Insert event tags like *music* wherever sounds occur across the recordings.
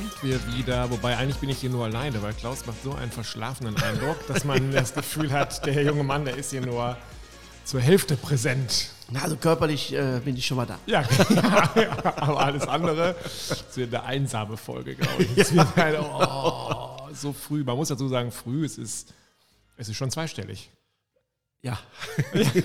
sind wir wieder. Wobei eigentlich bin ich hier nur alleine, weil Klaus macht so einen verschlafenen Eindruck, dass man *laughs* das Gefühl hat, der junge Mann, der ist hier nur zur Hälfte präsent. Na, also körperlich äh, bin ich schon mal da. Ja, *laughs* aber alles andere ist wieder eine einsame Folge, glaube ich. Es wird halt, oh, so früh. Man muss dazu sagen, früh, es ist, es ist schon zweistellig. Ja. *laughs*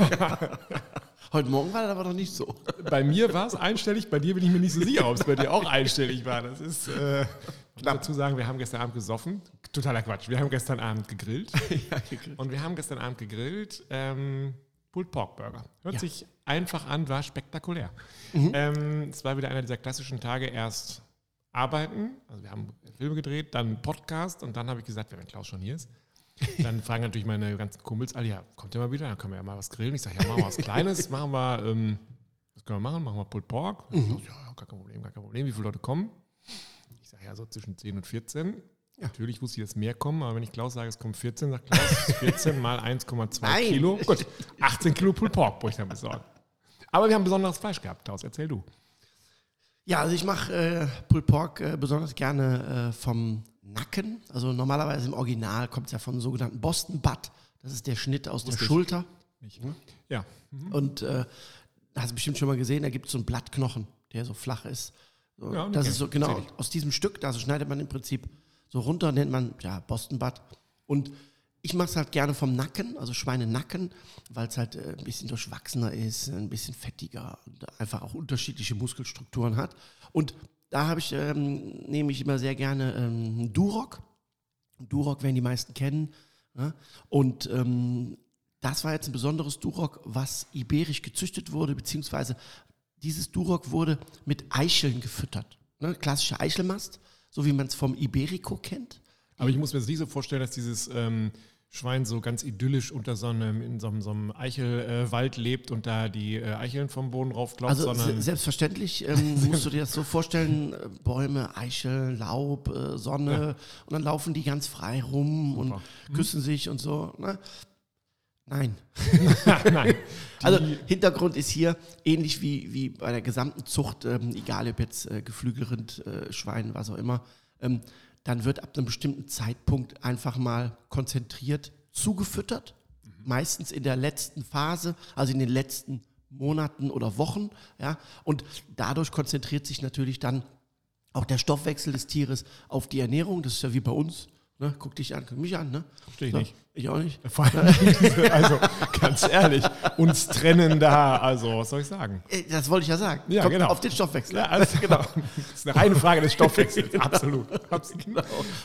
Heute Morgen war das aber noch nicht so. Bei mir war es einstellig, bei dir bin ich mir nicht so sicher, ob es bei dir auch einstellig war. Das ist, äh, ich muss dazu sagen, wir haben gestern Abend gesoffen. Totaler Quatsch. Wir haben gestern Abend gegrillt. *laughs* ja, gegrillt. Und wir haben gestern Abend gegrillt ähm, Pulled Pork Burger. Hört Ja. sich einfach an, war spektakulär. Ähm, es war wieder einer dieser klassischen Tage, erst arbeiten, also wir haben Filme gedreht, dann Podcast und dann habe ich gesagt, wenn Klaus schon hier ist, dann fragen natürlich meine ganzen Kumpels alle, ja, kommt ihr mal wieder, dann können wir ja mal was grillen. Ich sage, ja, machen wir was Kleines, *laughs* machen wir, ähm, was können wir machen? Machen wir Pulled Pork? Ja, ja, gar kein Problem, gar kein Problem. Wie viele Leute kommen? Ich sage, ja, so zwischen 10 und 14. Natürlich wusste ich, dass mehr kommen, aber wenn ich Klaus sage, es kommen 14, sagt Klaus, 14 mal 1,2 Nein. Kilo. Gut, 18 Kilo Pulled Pork brauche ich dann besorgen. Aber wir haben besonderes Fleisch gehabt, Klaus, erzähl du. Ja, also ich mache äh, Pulled Pork äh, besonders gerne äh, vom Nacken. Also normalerweise im Original kommt es ja vom sogenannten Boston Butt. Das ist der Schnitt aus der Wusste ich. Schulter. Nicht. Ja, Und äh, hast du bestimmt schon mal gesehen, da gibt es so einen Blattknochen, der so flach ist. So, Ja, das kenn ist so, genau, aus diesem Stück, da schneidet man im Prinzip so runter, nennt man ja Boston Butt. Und ich mache es halt gerne vom Nacken, also Schweinenacken, weil es halt äh, ein bisschen durchwachsener ist, ein bisschen fettiger und einfach auch unterschiedliche Muskelstrukturen hat. Und da habe ich, ähm, nehme ich immer sehr gerne ähm, Duroc. Duroc werden die meisten kennen. Ne? Und ähm, das war jetzt ein besonderes Duroc, was iberisch gezüchtet wurde, beziehungsweise dieses Duroc wurde mit Eicheln gefüttert. Ne? Klassische Eichelmast, so wie man es vom Iberico kennt. aber ich muss mir das nicht so vorstellen, dass dieses ähm, Schwein so ganz idyllisch unter so einem, in so einem, so einem Eichelwald lebt und da die äh, Eicheln vom Boden raufklopft, Also se selbstverständlich ähm, *laughs* musst du dir das so vorstellen, äh, Bäume, Eichel, Laub, äh, Sonne und dann laufen die ganz frei rum und küssen sich und so. Ne? Nein. *laughs* nein. *laughs* Also Hintergrund ist hier ähnlich wie, wie bei der gesamten Zucht, ähm, egal ob jetzt äh, Geflügelrind, äh, Schwein, was auch immer, ähm, dann wird ab einem bestimmten Zeitpunkt einfach mal konzentriert zugefüttert, meistens in der letzten Phase, also in den letzten Monaten oder Wochen, ja, und dadurch konzentriert sich natürlich dann auch der Stoffwechsel des Tieres auf die Ernährung, das ist ja wie bei uns, ne? guck dich an, guck mich an, ne? Verstehe ich nicht. Ich auch nicht. Vor allem *laughs* also ganz ehrlich, uns trennen da, also was soll ich sagen? Äh, Das wollte ich ja sagen. Ja, Kommt genau. Auf den Stoffwechsel. Ja, also, *laughs* genau. *laughs* Das ist eine reine Frage des Stoffwechsels. Absolut. Absolut. Genau.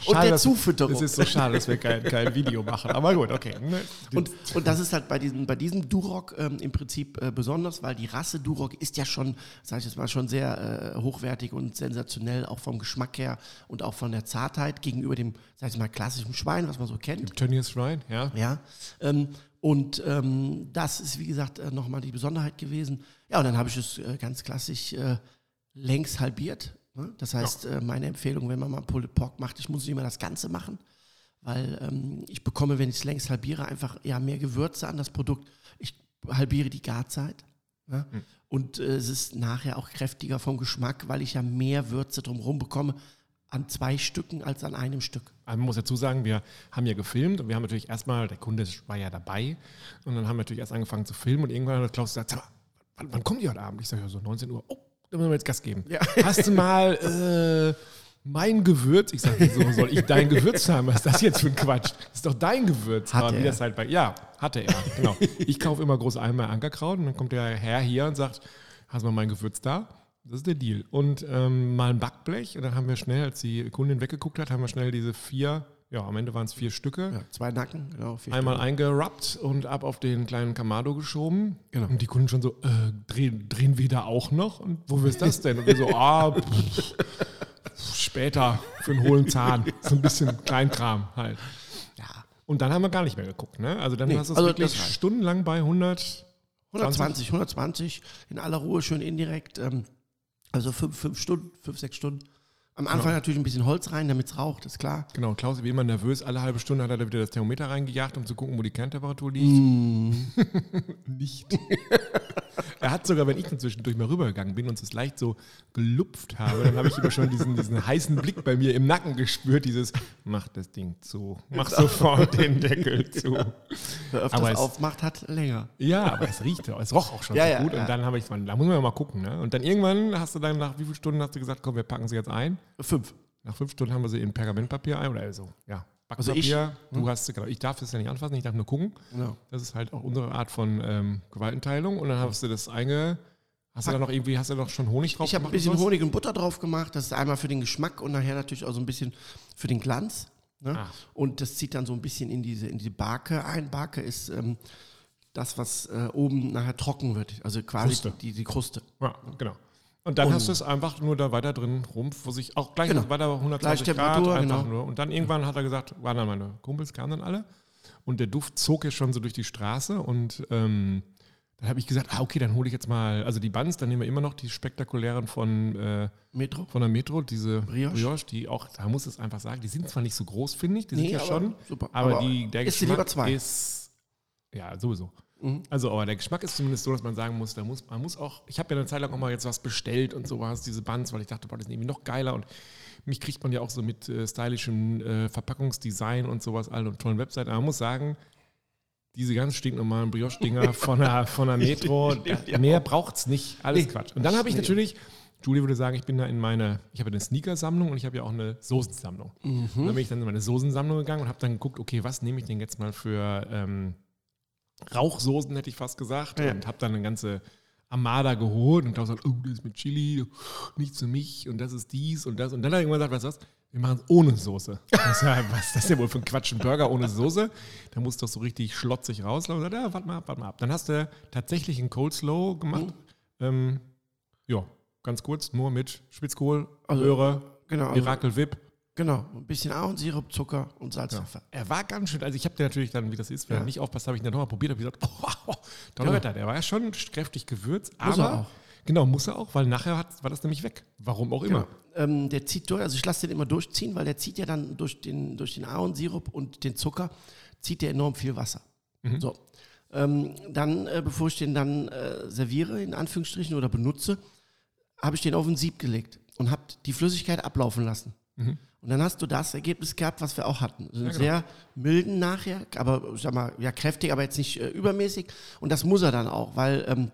Und der dass- Zufütterung. Es ist so schade, dass wir kein, kein Video machen. Aber gut, okay. Ne? Und, und das ist halt bei diesem, bei diesem Duroc ähm, im Prinzip äh, besonders, weil die Rasse Duroc ist ja schon, sage ich jetzt mal, schon sehr äh, hochwertig und sensationell, auch vom Geschmack her und auch von der Zartheit gegenüber dem, sag ich mal, klassischen Schwein, was man so kennt. Tönnies Shrine, ja. Ja. Ähm, und ähm, das ist, wie gesagt, äh, nochmal die Besonderheit gewesen. Ja, und dann habe ich es äh, ganz klassisch äh, längs halbiert. Ne? Das heißt, äh, meine Empfehlung, wenn man mal Pulled Pork macht, ich muss nicht immer das Ganze machen, weil ähm, ich bekomme, wenn ich es längs halbiere, einfach ja, mehr Gewürze an das Produkt. Ich halbiere die Garzeit. Ne? Und äh, es ist nachher auch kräftiger vom Geschmack, weil ich ja mehr Würze drumherum bekomme an zwei Stücken als an einem Stück. Also Man muss dazu sagen, wir haben ja gefilmt und wir haben natürlich erstmal, der Kunde war ja dabei und dann haben wir natürlich erst angefangen zu filmen und irgendwann hat Klaus gesagt, "Sag mal, wann, wann kommt ihr heute Abend? Ich sage ja so 19 Uhr. Oh, da müssen wir jetzt Gas geben. Hast du mal *laughs* äh, mein Gewürz? Ich sage, wieso soll ich dein Gewürz haben? Was ist das jetzt für ein Quatsch? Das ist doch dein Gewürz. Hatte er. halt bei, ja, hatte er, genau. Ich kaufe immer große Eimer Ankerkraut und dann kommt der Herr hier und sagt, hast du mal mein Gewürz da? Das ist der Deal. Und ähm, mal ein Backblech und dann haben wir schnell, als die Kundin weggeguckt hat, haben wir schnell diese vier, ja, am Ende waren es vier Stücke, Ja, zwei Nacken, genau. vier einmal Stück. eingerappt und ab auf den kleinen Kamado geschoben. Genau. Und die Kunden schon so, äh, drehen, drehen wir da auch noch? Und wo ist das denn? Und wir so, ah, pff, später für einen hohlen Zahn. So ein bisschen Kleinkram halt. Ja, Und dann haben wir gar nicht mehr geguckt, ne? Also dann Nee, hast du es also wirklich stundenlang bei 100. 120, 120, in aller Ruhe, schön indirekt. Ähm, also fünf, fünf Stunden, fünf, sechs Stunden. Am Anfang natürlich ein bisschen Holz rein, damit es raucht, ist klar. Genau, Klaus, wie immer nervös, alle halbe Stunde hat er da wieder das Thermometer reingejagt, um zu gucken, wo die Kerntemperatur liegt. Mm. *laughs* Nicht. *laughs* er hat sogar, wenn ich dann zwischendurch mal rübergegangen bin und es leicht so gelupft habe, dann habe ich immer schon diesen, diesen heißen Blick bei mir im Nacken gespürt, dieses, mach das Ding zu, mach sofort den Deckel *laughs* zu. Wer öfters Aber es- aufmacht, hat länger. Ja, aber es riecht, es roch auch schon Ja, so ja, gut. ja. Und dann habe ich, da muss man ja mal gucken. Ne? Und dann irgendwann hast du dann nach wie vielen Stunden hast du gesagt, komm, wir packen sie jetzt ein. Fünf. Nach fünf Stunden haben wir sie in Pergamentpapier ein oder so, ja. Also ich, Backpapier. du hast sie, genau. Ich darf das ja nicht anfassen, ich darf nur gucken. Genau. Das ist halt auch unsere Art von ähm, Gewaltenteilung. Und dann hast du das einge. Hast du da noch irgendwie, hast du noch schon Honig drauf Ich habe ein gemacht bisschen? Honig und Butter drauf gemacht. Das ist einmal für den Geschmack und nachher natürlich auch so ein bisschen für den Glanz. Ne? Ah. Und das zieht dann so ein bisschen in diese, in diese Barke ein. Barke ist ähm, das, was äh, oben nachher trocken wird. Also quasi Kruste. Die, die Kruste. Ja, genau. Und dann Und- hast du es einfach nur da weiter drin rum, wo sich auch gleich Genau. weiter 120 Grad Gleichtemperatur, einfach genau. nur. Und dann irgendwann hat er gesagt, waren dann meine Kumpels, kamen dann alle. Und der Duft zog ja schon so durch die Straße. Und ähm, dann habe ich gesagt, ah, okay, dann hole ich jetzt mal, also die Buns, dann nehmen wir immer noch die spektakulären von, äh, Metro. von der Metro, diese Brioche. Brioche. die auch, da muss es einfach sagen, die sind zwar nicht so groß, finde ich, die sind Nee, ja aber schon, super. aber, Aber die, der Geschmack lieber zwei? ist, ja, sowieso. Mhm. Also, aber der Geschmack ist zumindest so, dass man sagen muss, da muss man muss auch, ich habe ja eine Zeit lang auch mal jetzt was bestellt und sowas, diese Buns, weil ich dachte, boah, das ist irgendwie noch geiler und mich kriegt man ja auch so mit äh, stylischem äh, Verpackungsdesign und sowas allen und tollen Webseiten. Aber man muss sagen, diese ganz stinknormalen Brioche-Dinger *laughs* von der, von der Metro, da, mehr braucht es nicht. Alles Nee. Quatsch. Und dann habe ich Nee. natürlich, Julie würde sagen, ich bin da in meine, ich habe eine Sneaker-Sammlung und ich habe ja auch eine Soßensammlung. Und dann bin ich dann in meine Soßensammlung gegangen und habe dann geguckt, okay, was nehme ich denn jetzt mal für ähm, Rauchsoßen, hätte ich fast gesagt. Ja. Und habe dann eine ganze Armada geholt und habe gesagt, oh, das ist mit Chili, nicht für mich und das ist dies und das. Und dann habe ich irgendwann gesagt, weißt du was, wir machen es ohne Soße. *laughs* Das ist ja, was ist das denn wohl für ein Quatsch, ein Burger ohne Soße? Da muss doch so richtig schlotzig rauslaufen. Und gesagt, ja, warte mal ab, warte mal ab. Dann hast du tatsächlich einen Cold Slow gemacht. Mhm. Ähm, ja, ganz kurz, nur mit Spitzkohl, Also, Möhre, Genau. Also, Miracle Whip. Genau. Ein bisschen Ahornsirup, Zucker und Salz. Ja. Er war ganz schön, also ich habe den natürlich dann, wie das ist, wenn Ja. er nicht aufpasst, habe ich ihn dann nochmal probiert, habe gesagt, oh, Donnerwetter, der war ja schon kräftig gewürzt, Muss er aber auch. genau, muss er auch, weil nachher hat, war das nämlich weg. Warum auch immer. Genau. Ähm, der zieht durch, also ich lasse den immer durchziehen, weil der zieht ja dann durch den, durch den Ahornsirup und den Zucker, zieht der enorm viel Wasser. Mhm. So. Ähm, dann, äh, bevor ich den dann äh, serviere, in Anführungsstrichen, oder benutze, habe ich den auf ein Sieb gelegt und habe die Flüssigkeit ablaufen lassen. Mhm. Und dann hast du das Ergebnis gehabt, was wir auch hatten. So einen Ja, genau. sehr milden nachher, aber sag mal, ja, kräftig, aber jetzt nicht äh, übermäßig. Und das muss er dann auch, weil ähm,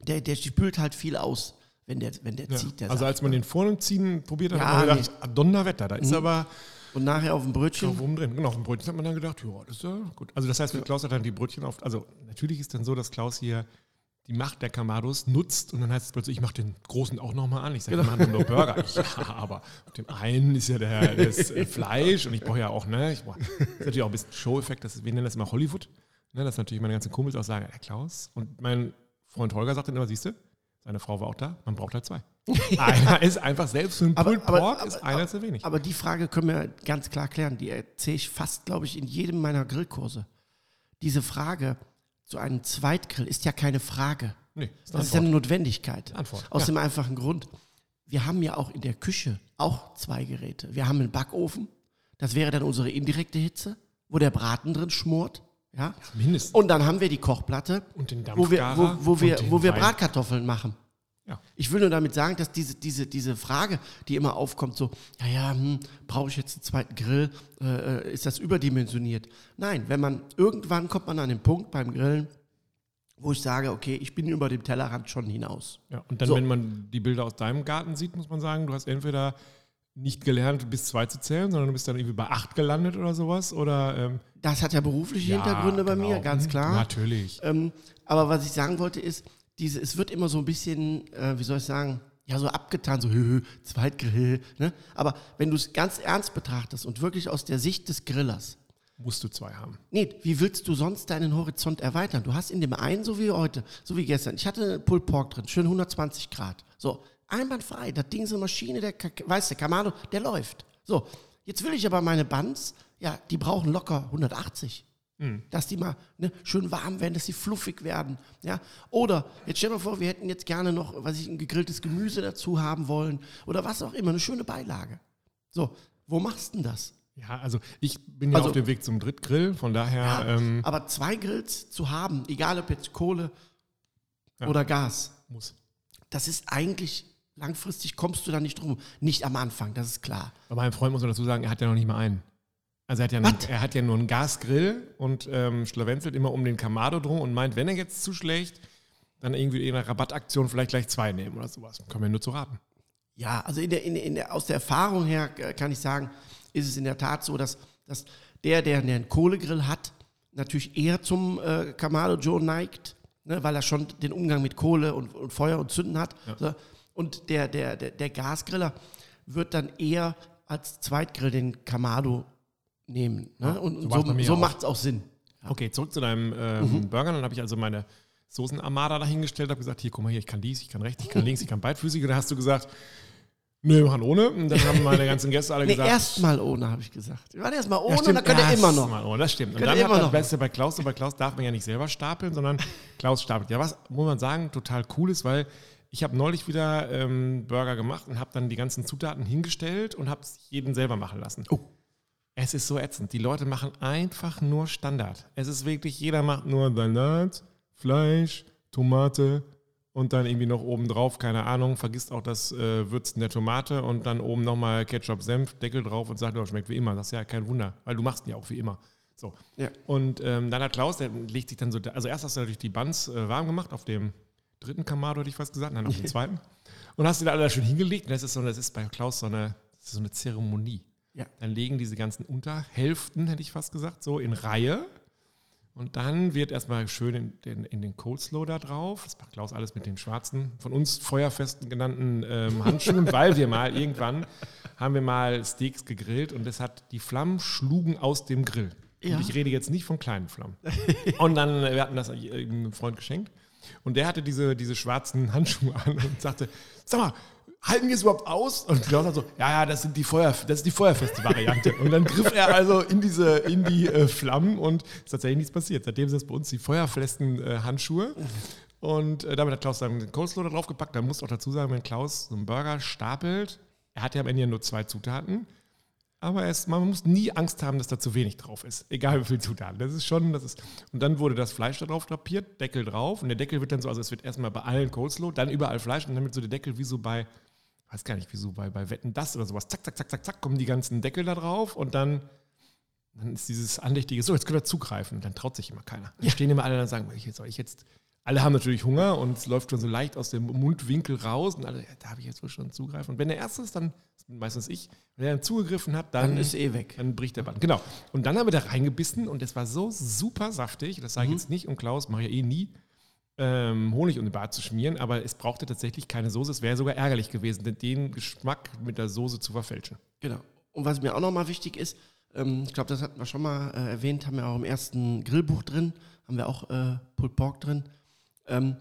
der, der spült halt viel aus, wenn der, wenn der Ja. zieht. Der Also als man den vorne ziehen probiert hat, Ja, hat man gedacht, ah, Donnerwetter, da ist Mhm. aber Und nachher auf dem Brötchen. oben drin. Genau, auf dem Brötchen hat man dann gedacht, ja, das ist ja gut. Also das heißt, Klaus hat dann die Brötchen auf, also natürlich ist dann so, dass Klaus hier die Macht der Kamados nutzt und dann heißt es plötzlich, ich mache den großen auch nochmal an. Ich sage, Genau. wir machen nur Burger. Ich, *laughs* ja, aber auf dem einen ist ja der, das äh, Fleisch und ich brauche ja auch, ne, ich brauche, das ist natürlich auch ein bisschen Show-Effekt, das ist, wir nennen das immer Hollywood. Ne, dass natürlich meine ganzen Kumpels auch sagen, der Klaus und mein Freund Holger sagt dann immer, siehst du, seine Frau war auch da, man braucht halt zwei. *laughs* einer ist einfach selbst für einen Aber- Pulled aber- Pork aber- ist einer zu wenig. Aber die Frage können wir ganz klar klären. Die erzähle ich fast, glaube ich, in jedem meiner Grillkurse. Diese Frage zu einem Zweitgrill ist ja keine Frage. nee, ist Das ist ja eine Notwendigkeit. Antwort, Aus ja. dem einfachen Grund. Wir haben ja auch in der Küche auch zwei Geräte. Wir haben einen Backofen. Das wäre dann unsere indirekte Hitze, wo der Braten drin schmort. Ja? Mindestens. Und dann haben wir die Kochplatte, wo wir, wo, wo wir, wo wir Wein. Bratkartoffeln machen. Ja. Ich will nur damit sagen, dass diese, diese, diese Frage, die immer aufkommt, so, ja, ja, hm, brauche ich jetzt einen zweiten Grill? Äh, äh, ist das überdimensioniert? Nein, wenn man, irgendwann kommt man an den Punkt beim Grillen, wo ich sage, okay, ich bin über dem Tellerrand schon hinaus. Ja, und dann, So. wenn man die Bilder aus deinem Garten sieht, muss man sagen, du hast entweder nicht gelernt, bis zwei zu zählen, sondern du bist dann irgendwie bei acht gelandet oder sowas. Oder, ähm, Das hat ja berufliche Hintergründe bei genau. mir, ganz Mhm, klar. Natürlich. Ähm, aber was ich sagen wollte ist, diese, es wird immer so ein bisschen, äh, wie soll ich sagen, ja, so abgetan, so *laughs* hö, hö, Zweitgrill. Ne? Aber wenn du es ganz ernst betrachtest und wirklich aus der Sicht des Grillers, Musst du zwei haben. nee, wie willst du sonst deinen Horizont erweitern? Du hast in dem einen, so wie heute, so wie gestern, ich hatte Pulled Pork drin, schön 120 Grad. So, einwandfrei, das Ding ist eine Maschine, der, weißt du, Kamado, der läuft. So, jetzt will ich aber meine Buns, ja, die brauchen locker 180 dass die mal ne, schön warm werden, dass sie fluffig werden. Ja? Oder jetzt stell dir mal vor, wir hätten jetzt gerne noch, was ich, ein gegrilltes Gemüse dazu haben wollen oder was auch immer, eine schöne Beilage. So, wo machst du denn das? Ja, also ich bin ja Also- auf dem Weg zum Drittgrill, von daher, Ja, ähm, aber zwei Grills zu haben, egal ob jetzt Kohle, Ja. oder Gas. Muss. Das ist eigentlich, langfristig kommst du da nicht drum. Nicht am Anfang, das ist klar. Bei meinem Freund muss man dazu sagen, er hat ja noch nicht mal einen. Also er hat ja, einen, er hat ja nur einen Gasgrill und ähm, schlawenzelt immer um den Kamado drum und meint, wenn er jetzt zuschlägt, dann irgendwie in einer Rabattaktion vielleicht gleich zwei nehmen oder sowas. Kann mir nur zu raten. Ja, also in der, in in der, aus der Erfahrung her äh, kann ich sagen, ist es in der Tat so, dass, dass der, der einen Kohlegrill hat, natürlich eher zum äh, Kamado Joe neigt, ne, weil er schon den Umgang mit Kohle und, und Feuer und Zünden hat. So. Und der, der, der, der Gasgriller wird dann eher als Zweitgrill den Kamado nehmen. Ne? Ja, und so und so, so macht es auch Sinn. Okay, zurück zu deinem ähm, Burger. Dann habe ich also meine Soßenarmada dahingestellt, habe gesagt, hier, guck mal hier, ich kann dies, ich kann rechts, ich kann *laughs* links, ich kann beidfüßig. Und dann hast du gesagt, nö, wir machen ohne. Und dann haben meine ganzen Gäste alle Nee, gesagt, erstmal ohne, habe ich gesagt. Wir waren erstmal ohne Ja, und stimmt, dann könnt ihr immer noch. Mal ohne, das stimmt. Und dann hat das noch. Beste bei Klaus, und bei Klaus darf man ja nicht selber stapeln, sondern Klaus stapelt. Ja, was muss man sagen, total cool ist, weil ich habe neulich wieder ähm, Burger gemacht und habe dann die ganzen Zutaten hingestellt und habe es jeden selber machen lassen. Oh. Es ist so ätzend. Die Leute machen einfach nur Standard. Es ist wirklich, jeder macht nur Salat, Fleisch, Tomate und dann irgendwie noch oben drauf, keine Ahnung, vergisst auch das äh, Würzen der Tomate und dann oben nochmal Ketchup, Senf, Deckel drauf und sagt, oh, schmeckt wie immer. Das ist ja kein Wunder, weil du machst ihn ja auch wie immer. So. Ja. Und ähm, dann hat Klaus, der legt sich dann so, also erst hast du natürlich die Buns äh, warm gemacht auf dem dritten Kamado, hätte ich fast gesagt, dann auf dem *laughs* zweiten. Und hast die da alle schön hingelegt. Und das ist so, das ist bei Klaus so eine, so eine Zeremonie. Ja. Dann legen diese ganzen Unterhälften, hätte ich fast gesagt, so in Reihe. Und dann wird erstmal schön in den, in den Coleslaw da drauf. Das macht Klaus alles mit den schwarzen, von uns feuerfesten genannten ähm, *laughs* Handschuhen, weil wir mal irgendwann haben wir mal Steaks gegrillt und es hat die Flammen schlugen aus dem Grill. Ja. Und ich rede jetzt nicht von kleinen Flammen. *laughs* Und dann, wir hatten das einem Freund geschenkt und der hatte diese, diese schwarzen Handschuhe an und sagte, sag mal, halten wir es überhaupt aus? Und Klaus hat so, ja, ja, das, sind die Feuer, das ist die feuerfeste Variante. Und dann griff er also in diese, in die äh, Flammen und es ist tatsächlich nichts passiert. Seitdem sind es bei uns die feuerfesten äh, Handschuhe. Und äh, damit hat Klaus dann den Coleslaw da drauf gepackt. Da muss auch dazu sagen, wenn Klaus so einen Burger stapelt, er hat ja am Ende nur zwei Zutaten. Aber es, man muss nie Angst haben, dass da zu wenig drauf ist. Egal wie viel Zutaten. Das ist schon, das ist. Und dann wurde das Fleisch da drauf drapiert, Deckel drauf. Und der Deckel wird dann so, also es wird erstmal bei allen Coleslaw, dann überall Fleisch und dann wird so der Deckel wie so bei, weiß gar nicht, wie so bei, bei Wetten das oder sowas. Zack, zack, zack, zack, zack, kommen die ganzen Deckel da drauf und dann, dann ist dieses andächtige, so, jetzt können wir zugreifen. Und dann traut sich immer keiner. Dann stehen immer alle und sagen, ich jetzt, soll ich jetzt. Alle haben natürlich Hunger und es läuft schon so leicht aus dem Mundwinkel raus und alle, ja, da habe ich jetzt wohl schon zugreifen. Und wenn der Erste ist, dann meistens ich, wenn er dann zugegriffen hat, dann, Dann ist eh weg. dann bricht der Band. Genau. Und dann haben wir da reingebissen und es war so super saftig. Das sage ich jetzt nicht, um Klaus, mache ich ja eh nie, ähm, Honig um den Bart zu schmieren, aber es brauchte tatsächlich keine Soße. Es wäre sogar ärgerlich gewesen, den Geschmack mit der Soße zu verfälschen. Genau. Und was mir auch nochmal wichtig ist, ähm, ich glaube, das hatten wir schon mal äh, erwähnt, haben wir auch im ersten Grillbuch drin, haben wir auch äh, Pulled Pork drin. Ähm,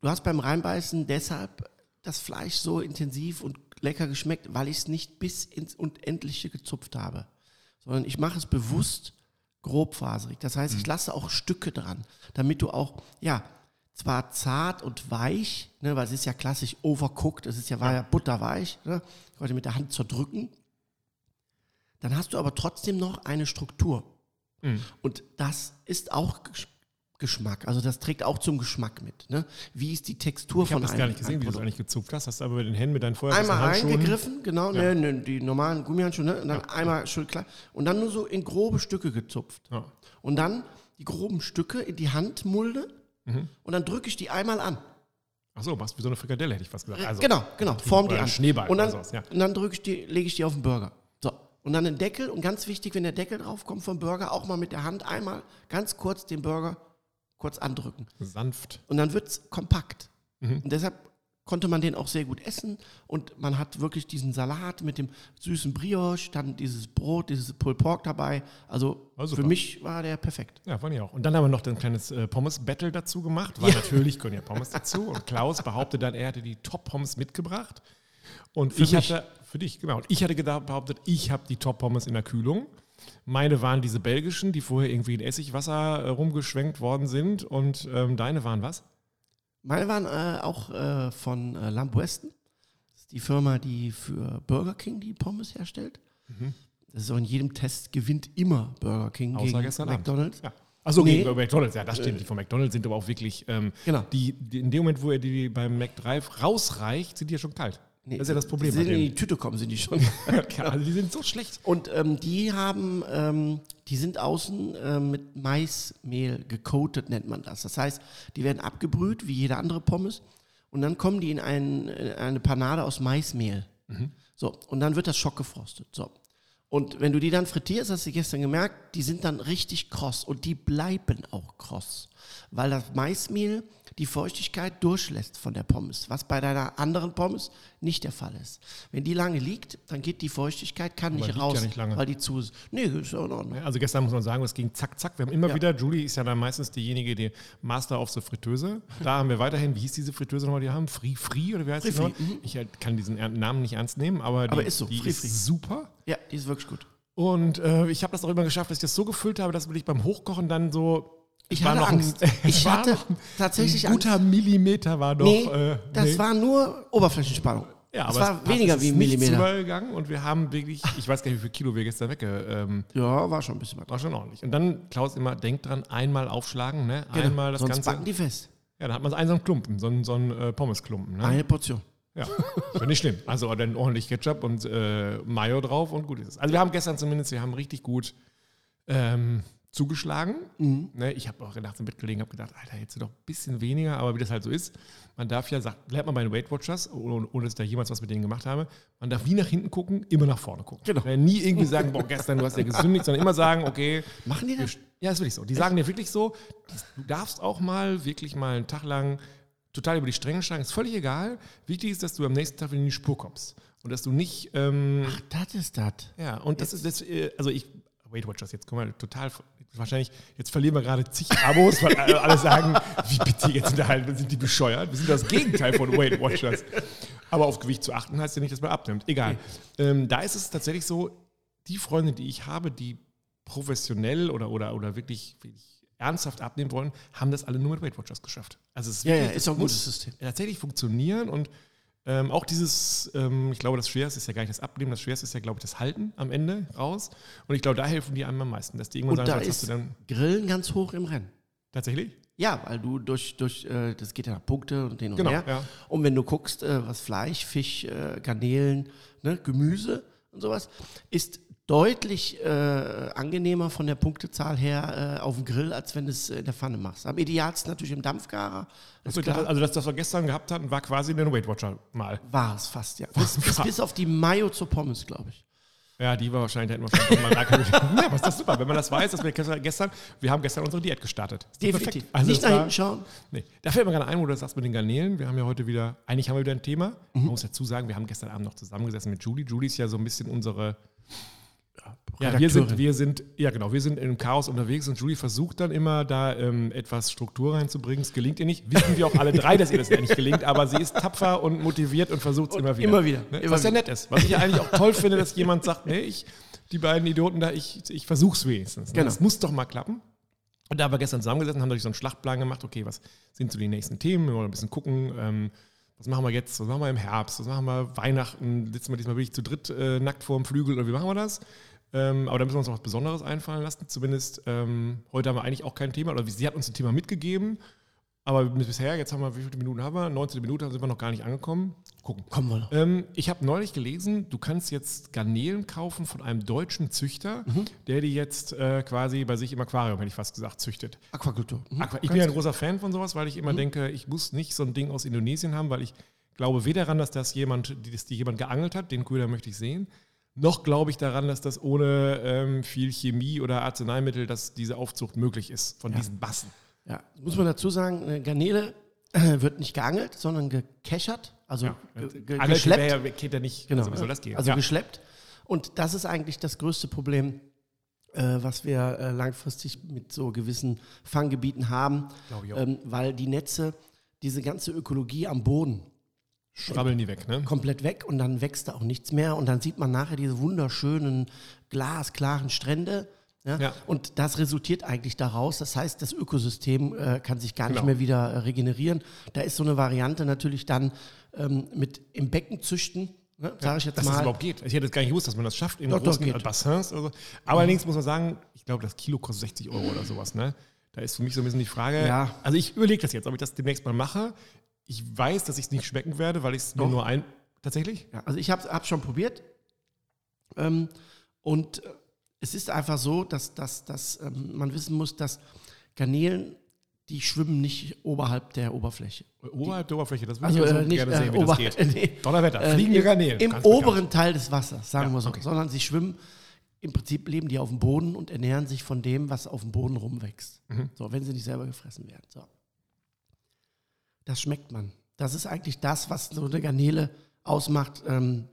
du hast beim Reinbeißen deshalb das Fleisch so intensiv und lecker geschmeckt, weil ich es nicht bis ins Unendliche gezupft habe, sondern ich mache es bewusst grobfaserig. Das heißt, ich lasse auch Stücke dran, damit du auch, ja, zwar zart und weich, ne, weil es ist ja klassisch overcooked, es ist ja, war ja butterweich, ne, heute mit der Hand zerdrücken, dann hast du aber trotzdem noch eine Struktur. Und das ist auch Geschmack, also das trägt auch zum Geschmack mit. Ne? Wie ist die Textur Ich von habe das einem gar nicht gesehen, wie du es eigentlich gezupft hast. Hast du aber mit den Händen mit deinen Feuerwehr Einmal reingegriffen, genau, Ja. ne, ne, die normalen Gummihandschuhe, ne, und dann einmal schön klein und dann nur so in grobe Stücke gezupft. Ja. Und dann die groben Stücke in die Handmulde Mhm. und dann drücke ich die einmal an. Achso, machst wie so eine Frikadelle, hätte ich fast gesagt. Also, genau, genau, form die an. Schneeball und dann, sowas, ja. und dann drücke ich die, lege ich die auf den Burger. So. Und dann den Deckel und ganz wichtig, wenn der Deckel drauf kommt vom Burger, auch mal mit der Hand einmal ganz kurz den Burger kurz andrücken. sanft. Und dann wird es kompakt. Mhm. Und deshalb konnte man den auch sehr gut essen und man hat wirklich diesen Salat mit dem süßen Brioche, dann dieses Brot, dieses Pulled Pork dabei. Also für mich war der perfekt. Ja, fand ich auch. Und dann haben wir noch ein kleines äh, Pommes-Battle dazu gemacht, weil Ja. natürlich gehören ja Pommes dazu. *laughs* Und Klaus behauptet dann, er hätte die Top-Pommes mitgebracht. Und Für ich mich. hatte, für dich, genau. Und ich hatte gedacht, behauptet, ich habe die Top-Pommes in der Kühlung. Meine waren diese belgischen, die vorher irgendwie in Essigwasser äh, rumgeschwenkt worden sind. Und ähm, deine waren was? Meine waren äh, auch äh, von äh, Lamb Weston. Das ist die Firma, die für Burger King die Pommes herstellt. Das ist auch in jedem Test gewinnt immer Burger King Außer gegen. McDonald's. Ja. Achso, Nee. gegenüber McDonalds, ja, das stimmt. Die von McDonalds sind aber auch wirklich, ähm, Genau. die, die, in dem Moment, wo er die beim McDrive rausreicht, sind die ja schon kalt. Das ist ja das Problem. Bei sind in die Tüte kommen, sind die schon. *laughs* Ja, also die sind so schlecht. Und ähm, die haben, ähm, die sind außen ähm, mit Maismehl gecoatet, nennt man das. Das heißt, die werden abgebrüht, wie jede andere Pommes. Und dann kommen die in, ein, in eine Panade aus Maismehl. So, und dann wird das schockgefrostet. So. Und wenn du die dann frittierst, hast du gestern gemerkt, die sind dann richtig kross und die bleiben auch kross. Weil das Maismehl die Feuchtigkeit durchlässt von der Pommes, was bei deiner anderen Pommes nicht der Fall ist. Wenn die lange liegt, dann geht die Feuchtigkeit, kann nicht liegt ja raus, nicht lange. weil die zu ist. Nee, ist ja in Ordnung. Also gestern muss man sagen, es ging zack, zack. Wir haben immer Ja. wieder, Julie ist ja dann meistens diejenige, die Master auf so Fritteuse. Da haben wir weiterhin, wie hieß diese Fritteuse nochmal, die haben? Free Free oder wie heißt die Free nochmal? Ich halt kann diesen Namen nicht ernst nehmen, aber, die, Aber ist so, die Free ist Free. super. Ja, die ist wirklich gut. Und äh, ich habe das auch immer geschafft, dass ich das so gefüllt habe, dass ich beim Hochkochen dann so. Ich war hatte noch Angst. Ein, *laughs* Ich war hatte ein- tatsächlich ein guter Millimeter war noch. Nee, äh, das nee. war nur Oberflächenspannung. ja, das aber war es passt, weniger wie ein Millimeter. übergegangen und wir haben wirklich, ich weiß gar nicht, wie viel Kilo wir gestern wegge. Ähm, Ja, war schon ein bisschen was. war schon ordentlich. Und dann, Klaus, immer, denkt dran, einmal aufschlagen, ne? Genau. Einmal das Sonst Ganze. backen die fest. Ja, dann hat man so einen, Klumpen, so einen, so einen äh, Pommesklumpen. Ne? Eine Portion. Ja, ja nicht schlimm. Also dann ordentlich Ketchup und äh, Mayo drauf und gut ist es. Also wir haben gestern zumindest, wir haben richtig gut ähm, zugeschlagen. Mhm. Ne, ich habe auch nachts im Bett gelegen, habe gedacht, Alter, jetzt doch ein bisschen weniger, aber wie das halt so ist, man darf ja, sagt, lernt man bei den Weight Watchers, ohne, ohne dass ich da jemals was mit denen gemacht habe, man darf nie nach hinten gucken, immer nach vorne gucken. Genau. Ne, nie irgendwie sagen, boah, gestern, du hast ja gesündigt, sondern immer sagen, okay, Machen die das? ja, ist wirklich so. Die sagen dir wirklich so, du darfst auch mal wirklich mal einen Tag lang total über die Stränge schlagen, ist völlig egal. Wichtig ist, dass du am nächsten Tag wieder in die Spur kommst. Und dass du nicht, ähm, Ach, das ist das. ja, und das ist, das, äh, also ich, Weight Watchers, jetzt kommen wir total, wahrscheinlich, jetzt verlieren wir gerade zig Abos, weil alle sagen, wie bitte jetzt unterhalten, sind die bescheuert? Wir sind das Gegenteil von Weight Watchers. Aber auf Gewicht zu achten heißt ja nicht, dass man abnimmt. Egal. Ähm, da ist es tatsächlich so, die Freunde, die ich habe, die professionell oder, oder, oder wirklich, wirklich ernsthaft abnehmen wollen, haben das alle nur mit Weight Watchers geschafft. Also es ist, Ja, ja, ist auch ein gutes System. tatsächlich funktionieren und ähm, auch dieses, ähm, ich glaube, das Schwerste ist ja gar nicht das Abnehmen, das Schwerste ist ja, glaube ich, das Halten am Ende raus. Und ich glaube, da helfen die einem am meisten, dass die irgendwann Und sagen, da was hast ist du dann Grillen ganz hoch im Rennen. tatsächlich? Ja, weil du durch, durch äh, das geht ja nach Punkte und den und Genau, her. ja. Und wenn du guckst, äh, was Fleisch, Fisch, äh, Garnelen, ne, Gemüse und sowas, ist deutlich äh, angenehmer von der Punktezahl her äh, auf dem Grill, als wenn du es in der Pfanne machst. Am idealsten natürlich im Dampfgarer. Das Also, also das, was wir gestern gehabt hatten, war quasi ein Weight Watcher mal. war es fast, ja. Bis, bis, bis auf die Mayo zur Pommes, glaube ich. Ja, die war wahrscheinlich, hätten wir wahrscheinlich mal da können. *laughs* Ja, aber ist das super, wenn man das weiß, dass wir gestern, wir haben gestern unsere Diät gestartet. Definitiv. Also Nicht nach war- hinten schauen. Nee. Da fällt mir gerade ein, wo du das sagst mit den Garnelen. Wir haben ja heute wieder, eigentlich haben wir wieder ein Thema. Mhm. Man muss dazu sagen, wir haben gestern Abend noch zusammengesessen mit Julie. Julie ist ja so ein bisschen unsere. Ja, wir sind, wir sind, ja genau, wir sind im Chaos unterwegs und Julie versucht dann immer da ähm, etwas Struktur reinzubringen. Es gelingt ihr nicht. Wissen wir auch alle drei, dass ihr das ja nicht gelingt, aber sie ist tapfer und motiviert und versucht es immer wieder. immer wieder, Ne? immer Was ja wieder. nett ist. Was ich ja eigentlich auch toll finde, dass jemand sagt, nee, ich, die beiden Idioten da, ich, ich versuch's wenigstens. Ne? Genau. Das muss doch mal klappen. Und da haben wir gestern zusammengesessen, haben natürlich so einen Schlachtplan gemacht, okay, was sind so die nächsten Themen? Wir wollen ein bisschen gucken, ähm, was machen wir jetzt, was machen wir im Herbst, was machen wir Weihnachten, sitzen wir diesmal wirklich zu dritt äh, nackt vorm Flügel oder wie machen wir das? Ähm, aber da müssen wir uns noch was Besonderes einfallen lassen. Zumindest ähm, heute haben wir eigentlich auch kein Thema, oder sie hat uns ein Thema mitgegeben, aber bis- bisher, jetzt haben wir, wie viele Minuten haben wir? 19 Minuten sind wir noch gar nicht angekommen. Gucken. Kommen wir noch. Ähm, ich habe neulich gelesen, du kannst jetzt Garnelen kaufen von einem deutschen Züchter, Mhm. der die jetzt äh, quasi bei sich im Aquarium, hätte ich fast gesagt, züchtet. Aquakultur. Mhm. Aqua ich bin ja ein großer Fan von sowas, weil ich immer denke, ich muss nicht so ein Ding aus Indonesien haben, weil ich glaube weder daran, dass das jemand, die, dass die jemand geangelt hat, den Köder möchte ich sehen, noch glaube ich daran, dass das ohne ähm, viel Chemie oder Arzneimittel, dass diese Aufzucht möglich ist von diesen Bassen. Ja, muss man dazu sagen, eine Garnele äh, wird nicht geangelt, sondern gekeschert, also ge ge Angelt geschleppt. ja, geht ja nicht. Genau. Also das gehen? Also ja. geschleppt. Und das ist eigentlich das größte Problem, äh, was wir äh, langfristig mit so gewissen Fanggebieten haben, ähm, weil die Netze, diese ganze Ökologie am Boden Schrabbeln die weg, ne? komplett weg und dann wächst da auch nichts mehr und dann sieht man nachher diese wunderschönen glasklaren Strände. Ja? Ja. Und das resultiert eigentlich daraus. Das heißt, das Ökosystem äh, kann sich gar nicht Genau. mehr wieder äh, regenerieren. Da ist so eine Variante natürlich dann ähm, mit im Becken züchten, ne? sage ich jetzt Dass das mal. überhaupt geht. Ich hätte jetzt gar nicht gewusst, dass man das schafft in Doch, doch, großen geht. Bassins. Also. Aber allerdings muss man sagen, ich glaube, das Kilo kostet 60 Euro oder sowas. Ne? Da ist für mich so ein bisschen die Frage, Ja. also ich überlege das jetzt, ob ich das demnächst mal mache. Ich weiß, dass ich es nicht schmecken werde, weil ich es Doch. nur ein... Tatsächlich? Ja, also ich habe es schon probiert. Ähm, und äh, es ist einfach so, dass, dass, dass ähm, man wissen muss, dass Garnelen, die schwimmen nicht oberhalb der Oberfläche. Oberhalb der Oberfläche, das würde Also ich auch äh, so nicht gerne sehen, wie ober- das geht. *laughs* nee. Donnerwetter, Ähm, fliegende im, Garnelen. Im bekannt. oberen Teil des Wassers, sagen Ja, wir so. okay. Sondern sie schwimmen, im Prinzip leben die auf dem Boden und ernähren sich von dem, was auf dem Boden rumwächst. Mhm. So, wenn sie nicht selber gefressen werden. So. Das schmeckt man. Das ist eigentlich das, was so eine Garnele ausmacht, ähm,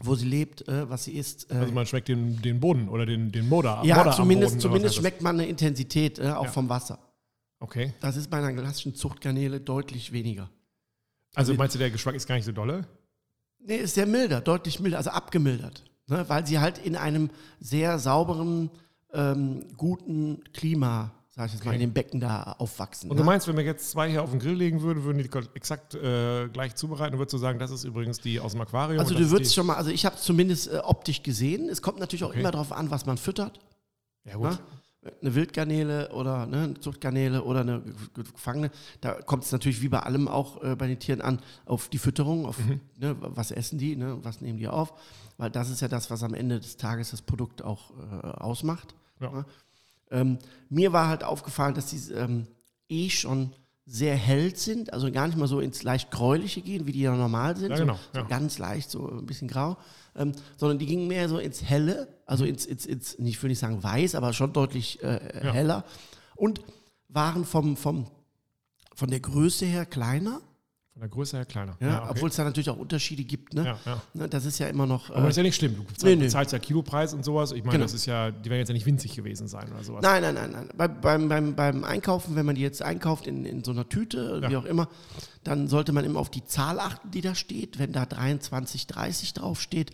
wo sie lebt, äh, was sie isst. Äh, Also man schmeckt den, den Boden oder den, den Moder. ja, Modder am zumindest, Boden, zumindest schmeckt man eine Intensität äh, auch Ja. vom Wasser. Okay. Das ist bei einer klassischen Zuchtgarnele deutlich weniger. Also Mit- meinst du, der Geschmack ist gar nicht so dolle? Nee, ist sehr milder, deutlich milder, also abgemildert. Ne, weil sie halt in einem sehr sauberen, ähm, guten Klima, sag ich jetzt mal, Okay. in dem Becken da aufwachsen. Und ne? du meinst, wenn wir jetzt zwei hier auf den Grill legen würden, würden die exakt äh, gleich zubereiten und würdest du sagen, das ist übrigens die aus dem Aquarium? also du würdest schon mal, also ich habe es zumindest äh, optisch gesehen. Es kommt natürlich auch Okay. immer darauf an, was man füttert. Ja gut. Ne? Eine Wildgarnele oder ne, eine Zuchtgarnele oder eine ge- ge- Gefangene. Da kommt es natürlich wie bei allem auch äh, bei den Tieren an, auf die Fütterung, auf Mhm. ne, was essen die, ne, was nehmen die auf. Weil das ist ja das, was am Ende des Tages das Produkt auch äh, ausmacht. Ja. Ähm, mir war halt aufgefallen, dass die ähm, eh schon sehr hell sind, also gar nicht mal so ins leicht gräuliche gehen, wie die ja normal sind, Ja, so, genau, so ja. ganz leicht, so ein bisschen grau, ähm, sondern die gingen mehr so ins Helle, also ins, ins, ins nicht würde ich sagen weiß, aber schon deutlich äh, Ja. heller und waren vom, vom, von der Größe her kleiner, Von der Größe her kleiner. ja, okay. obwohl es da natürlich auch Unterschiede gibt. Ne? Ja, ja. Ne, das ist ja immer noch. Aber Äh, das ist ja nicht schlimm. Du bezahlst, Nee, nee. bezahlst ja Kilopreis und sowas. Ich meine, Genau. das ist ja, die werden jetzt ja nicht winzig gewesen sein oder sowas. Nein, nein, nein, nein. Bei, beim, beim, beim Einkaufen, wenn man die jetzt einkauft in, in so einer Tüte, Ja. wie auch immer, dann sollte man immer auf die Zahl achten, die da steht. Wenn da 23, 30 draufsteht,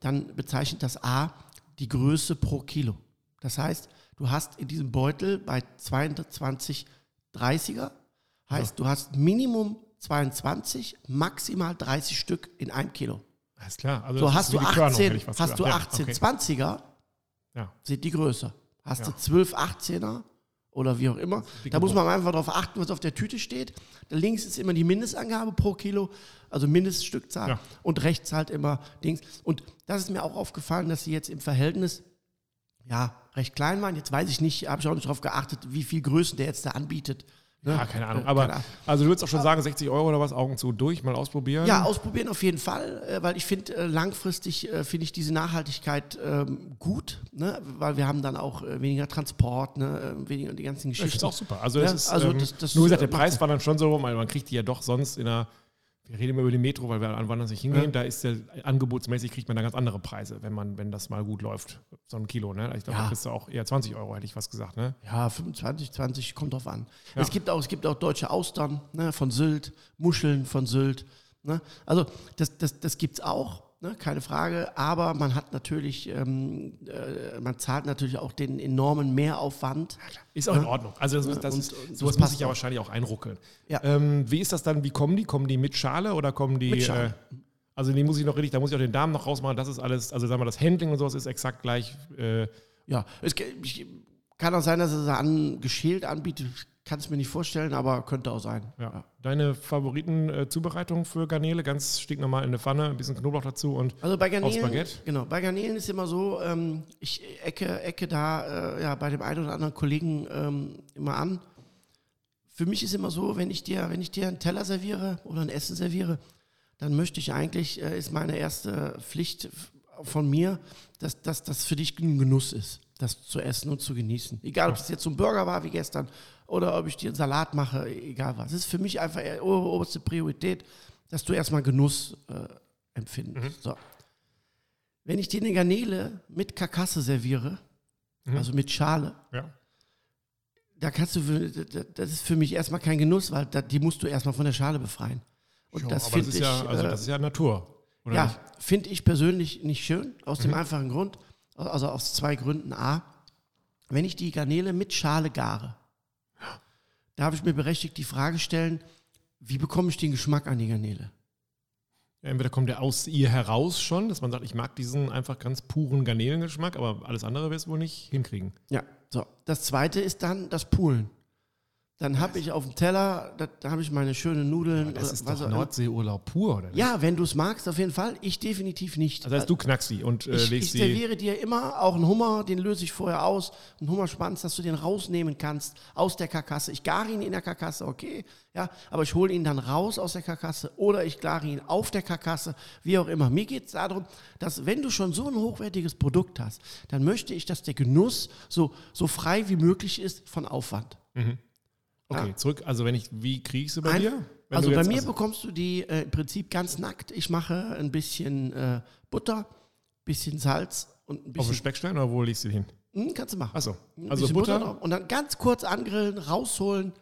dann bezeichnet das A die Größe pro Kilo. Das heißt, du hast in diesem Beutel bei 22, 30er, heißt, du hast Minimum 22, maximal 30 Stück in einem Kilo. Alles klar. Also So hast du wie die Körnung, 18, hätte ich fast hast du gesagt. 18, ja, okay. 20er, Ja. sind die größer. Hast Ja. du 12 18er oder wie auch immer. Da muss man einfach darauf achten, was auf der Tüte steht. Da links ist immer die Mindestangabe pro Kilo, also Mindeststückzahl. Ja. Und rechts halt immer Dings. Und das ist mir auch aufgefallen, dass sie jetzt im Verhältnis ja recht klein waren. Jetzt weiß ich nicht, habe ich auch nicht darauf geachtet, wie viel Größen der jetzt da anbietet. Ne? Ja, keine Ahnung. Äh, Aber keine Ahnung. also du würdest auch schon sagen, 60 Euro oder was, Augen zu, durch, mal ausprobieren. Ja, ausprobieren auf jeden Fall, äh, weil ich finde, äh, langfristig finde ich diese Nachhaltigkeit ähm, gut, ne? weil wir haben dann auch weniger Transport, ne? äh, weniger die ganzen Geschichten. es auch super. Also, Ja, das ist, also ähm, das- das, nur gesagt, der Preis war dann schon so, weil man kriegt die ja doch sonst in einer, wir reden immer über die Metro, weil wir an woanders nicht hingehen, Ja. da ist der angebotsmäßig kriegt man da ganz andere Preise, wenn man, wenn das mal gut läuft. So ein Kilo, ne? Ich glaube, Ja. da kriegst du auch eher 20 Euro, hätte ich was gesagt, ne? Ja, 25, 20, kommt drauf an. Ja. Es, gibt auch, es gibt auch deutsche Austern ne, von Sylt, Muscheln von Sylt. Ne? Also das, das, das gibt es auch, ne, keine Frage. Aber man hat natürlich, ähm, äh, man zahlt natürlich auch den enormen Mehraufwand. Ist auch in Ordnung. Also das, Ja, das und- und sowas muss ich ja wahrscheinlich auch einruckeln. Ja. Ähm, wie ist das dann, wie kommen die? Kommen die mit Schale oder kommen die... Mit Schale. Äh, also die muss ich noch richtig, da muss ich auch den Darm noch rausmachen, das ist alles, also sagen wir, das Handling und sowas ist exakt gleich... Äh, Ja, es ich, kann auch sein, dass es an, geschält anbietet. Kann es mir nicht vorstellen, aber könnte auch sein. Ja. Deine Favoriten-Zubereitung für Garnele? Ganz stinknormal in eine Pfanne, ein bisschen Knoblauch dazu und Also bei Garnelen, Baguette? genau, bei Garnelen ist immer so, ähm, ich ecke, ecke da äh, ja, bei dem einen oder anderen Kollegen ähm, immer an. Für mich ist immer so, wenn ich dir, wenn ich dir einen Teller serviere oder ein Essen serviere, dann möchte ich eigentlich, äh, ist meine erste Pflicht von mir, dass, dass das für dich ein Genuss ist, das zu essen und zu genießen. Egal, ob es jetzt so ein Burger war wie gestern oder ob ich dir einen Salat mache, egal was. Es ist für mich einfach oberste Priorität, dass du erstmal Genuss äh, empfindest. So. Wenn ich dir eine Garnele mit Karkasse serviere, Mhm. also mit Schale, ja. da kannst du, das ist für mich erstmal kein Genuss, weil die musst du erstmal von der Schale befreien. Und Schon, das aber finde das ich, ist ja, also äh, das ist ja Natur. Ja, finde ich persönlich nicht schön, aus Mhm. dem einfachen Grund, also aus zwei Gründen. A, wenn ich die Garnele mit Schale gare, darf ich mir berechtigt die Frage stellen, wie bekomme ich den Geschmack an die Garnele? Entweder kommt der aus ihr heraus schon, dass man sagt, ich mag diesen einfach ganz puren Garnelengeschmack, aber alles andere wirst du wohl nicht hinkriegen. Ja, So, das zweite ist dann das Poolen. Dann habe ich auf dem Teller, da, da habe ich meine schönen Nudeln. Das ist doch. Nordseeurlaub pur, oder? nicht? Ja, wenn du es magst, auf jeden Fall. Ich definitiv nicht. Also heißt, du knackst die und äh, ich, ich legst die. serviere dir immer auch einen Hummer, den löse ich vorher aus. Einen Hummerschwanz, dass du den rausnehmen kannst aus der Karkasse. Ich gare ihn in der Karkasse, okay, ja, aber ich hole ihn dann raus aus der Karkasse oder ich gare ihn auf der Karkasse, wie auch immer. Mir geht es darum, dass wenn du schon so ein hochwertiges Produkt hast, dann möchte ich, dass der Genuss so, so frei wie möglich ist von Aufwand. Okay, zurück. Also wenn ich, wie kriege ich sie bei Ein- dir? Wenn also bei mir bekommst du die äh, im Prinzip ganz nackt. Ich mache ein bisschen äh, Butter, bisschen Salz und ein auf den bisschen. Speckstein oder wo legst du die hin? Hm, kannst du machen. Achso, also bisschen Butter. drauf und dann ganz kurz angrillen, rausholen,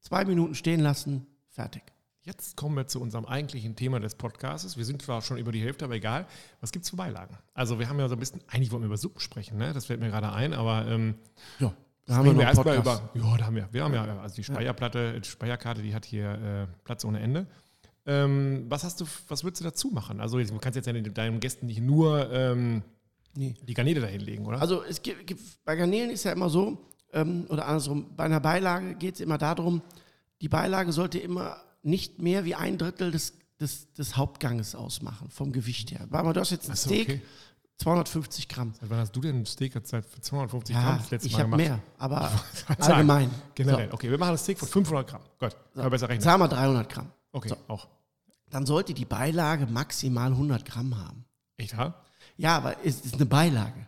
zwei Minuten stehen lassen, fertig. Jetzt kommen wir zu unserem eigentlichen Thema des Podcasts. Wir sind zwar schon über die Hälfte, aber egal. Was gibt es für Beilagen? Also wir haben ja so ein bisschen, eigentlich wollten wir über Suppen sprechen, ne? das fällt mir gerade ein, aber ähm, Ja, da sprechen wir einen erstmal über, ja, da haben wir, wir haben ja, also die Speierplatte, die Speierkarte, die hat hier äh, Platz ohne Ende. Ähm, was hast du, was würdest du dazu machen? Also du kannst jetzt ja deinen Gästen nicht nur ähm, Nee. die Garnele dahin legen, oder? Also es gibt, gibt, bei Garnelen ist ja immer so, ähm, oder andersrum, bei einer Beilage geht es immer darum, die Beilage sollte immer nicht mehr wie ein Drittel des, des, des Hauptganges ausmachen, vom Gewicht her. Weil du hast jetzt ein Ach so, Steak, okay. 250 Gramm. Seit wann hast du denn ein Steak jetzt seit 250 Ja, Gramm das letzte ich Mal habe gemacht? mehr, aber *laughs* allgemein. Generell. Okay, wir machen ein Steak von 500 Gramm. Gut, So. aber besser rechnen. Sagen wir 300 Gramm. Okay, So. auch. Dann sollte die Beilage maximal 100 Gramm haben. Echt, ha? Ja, aber es ist eine Beilage.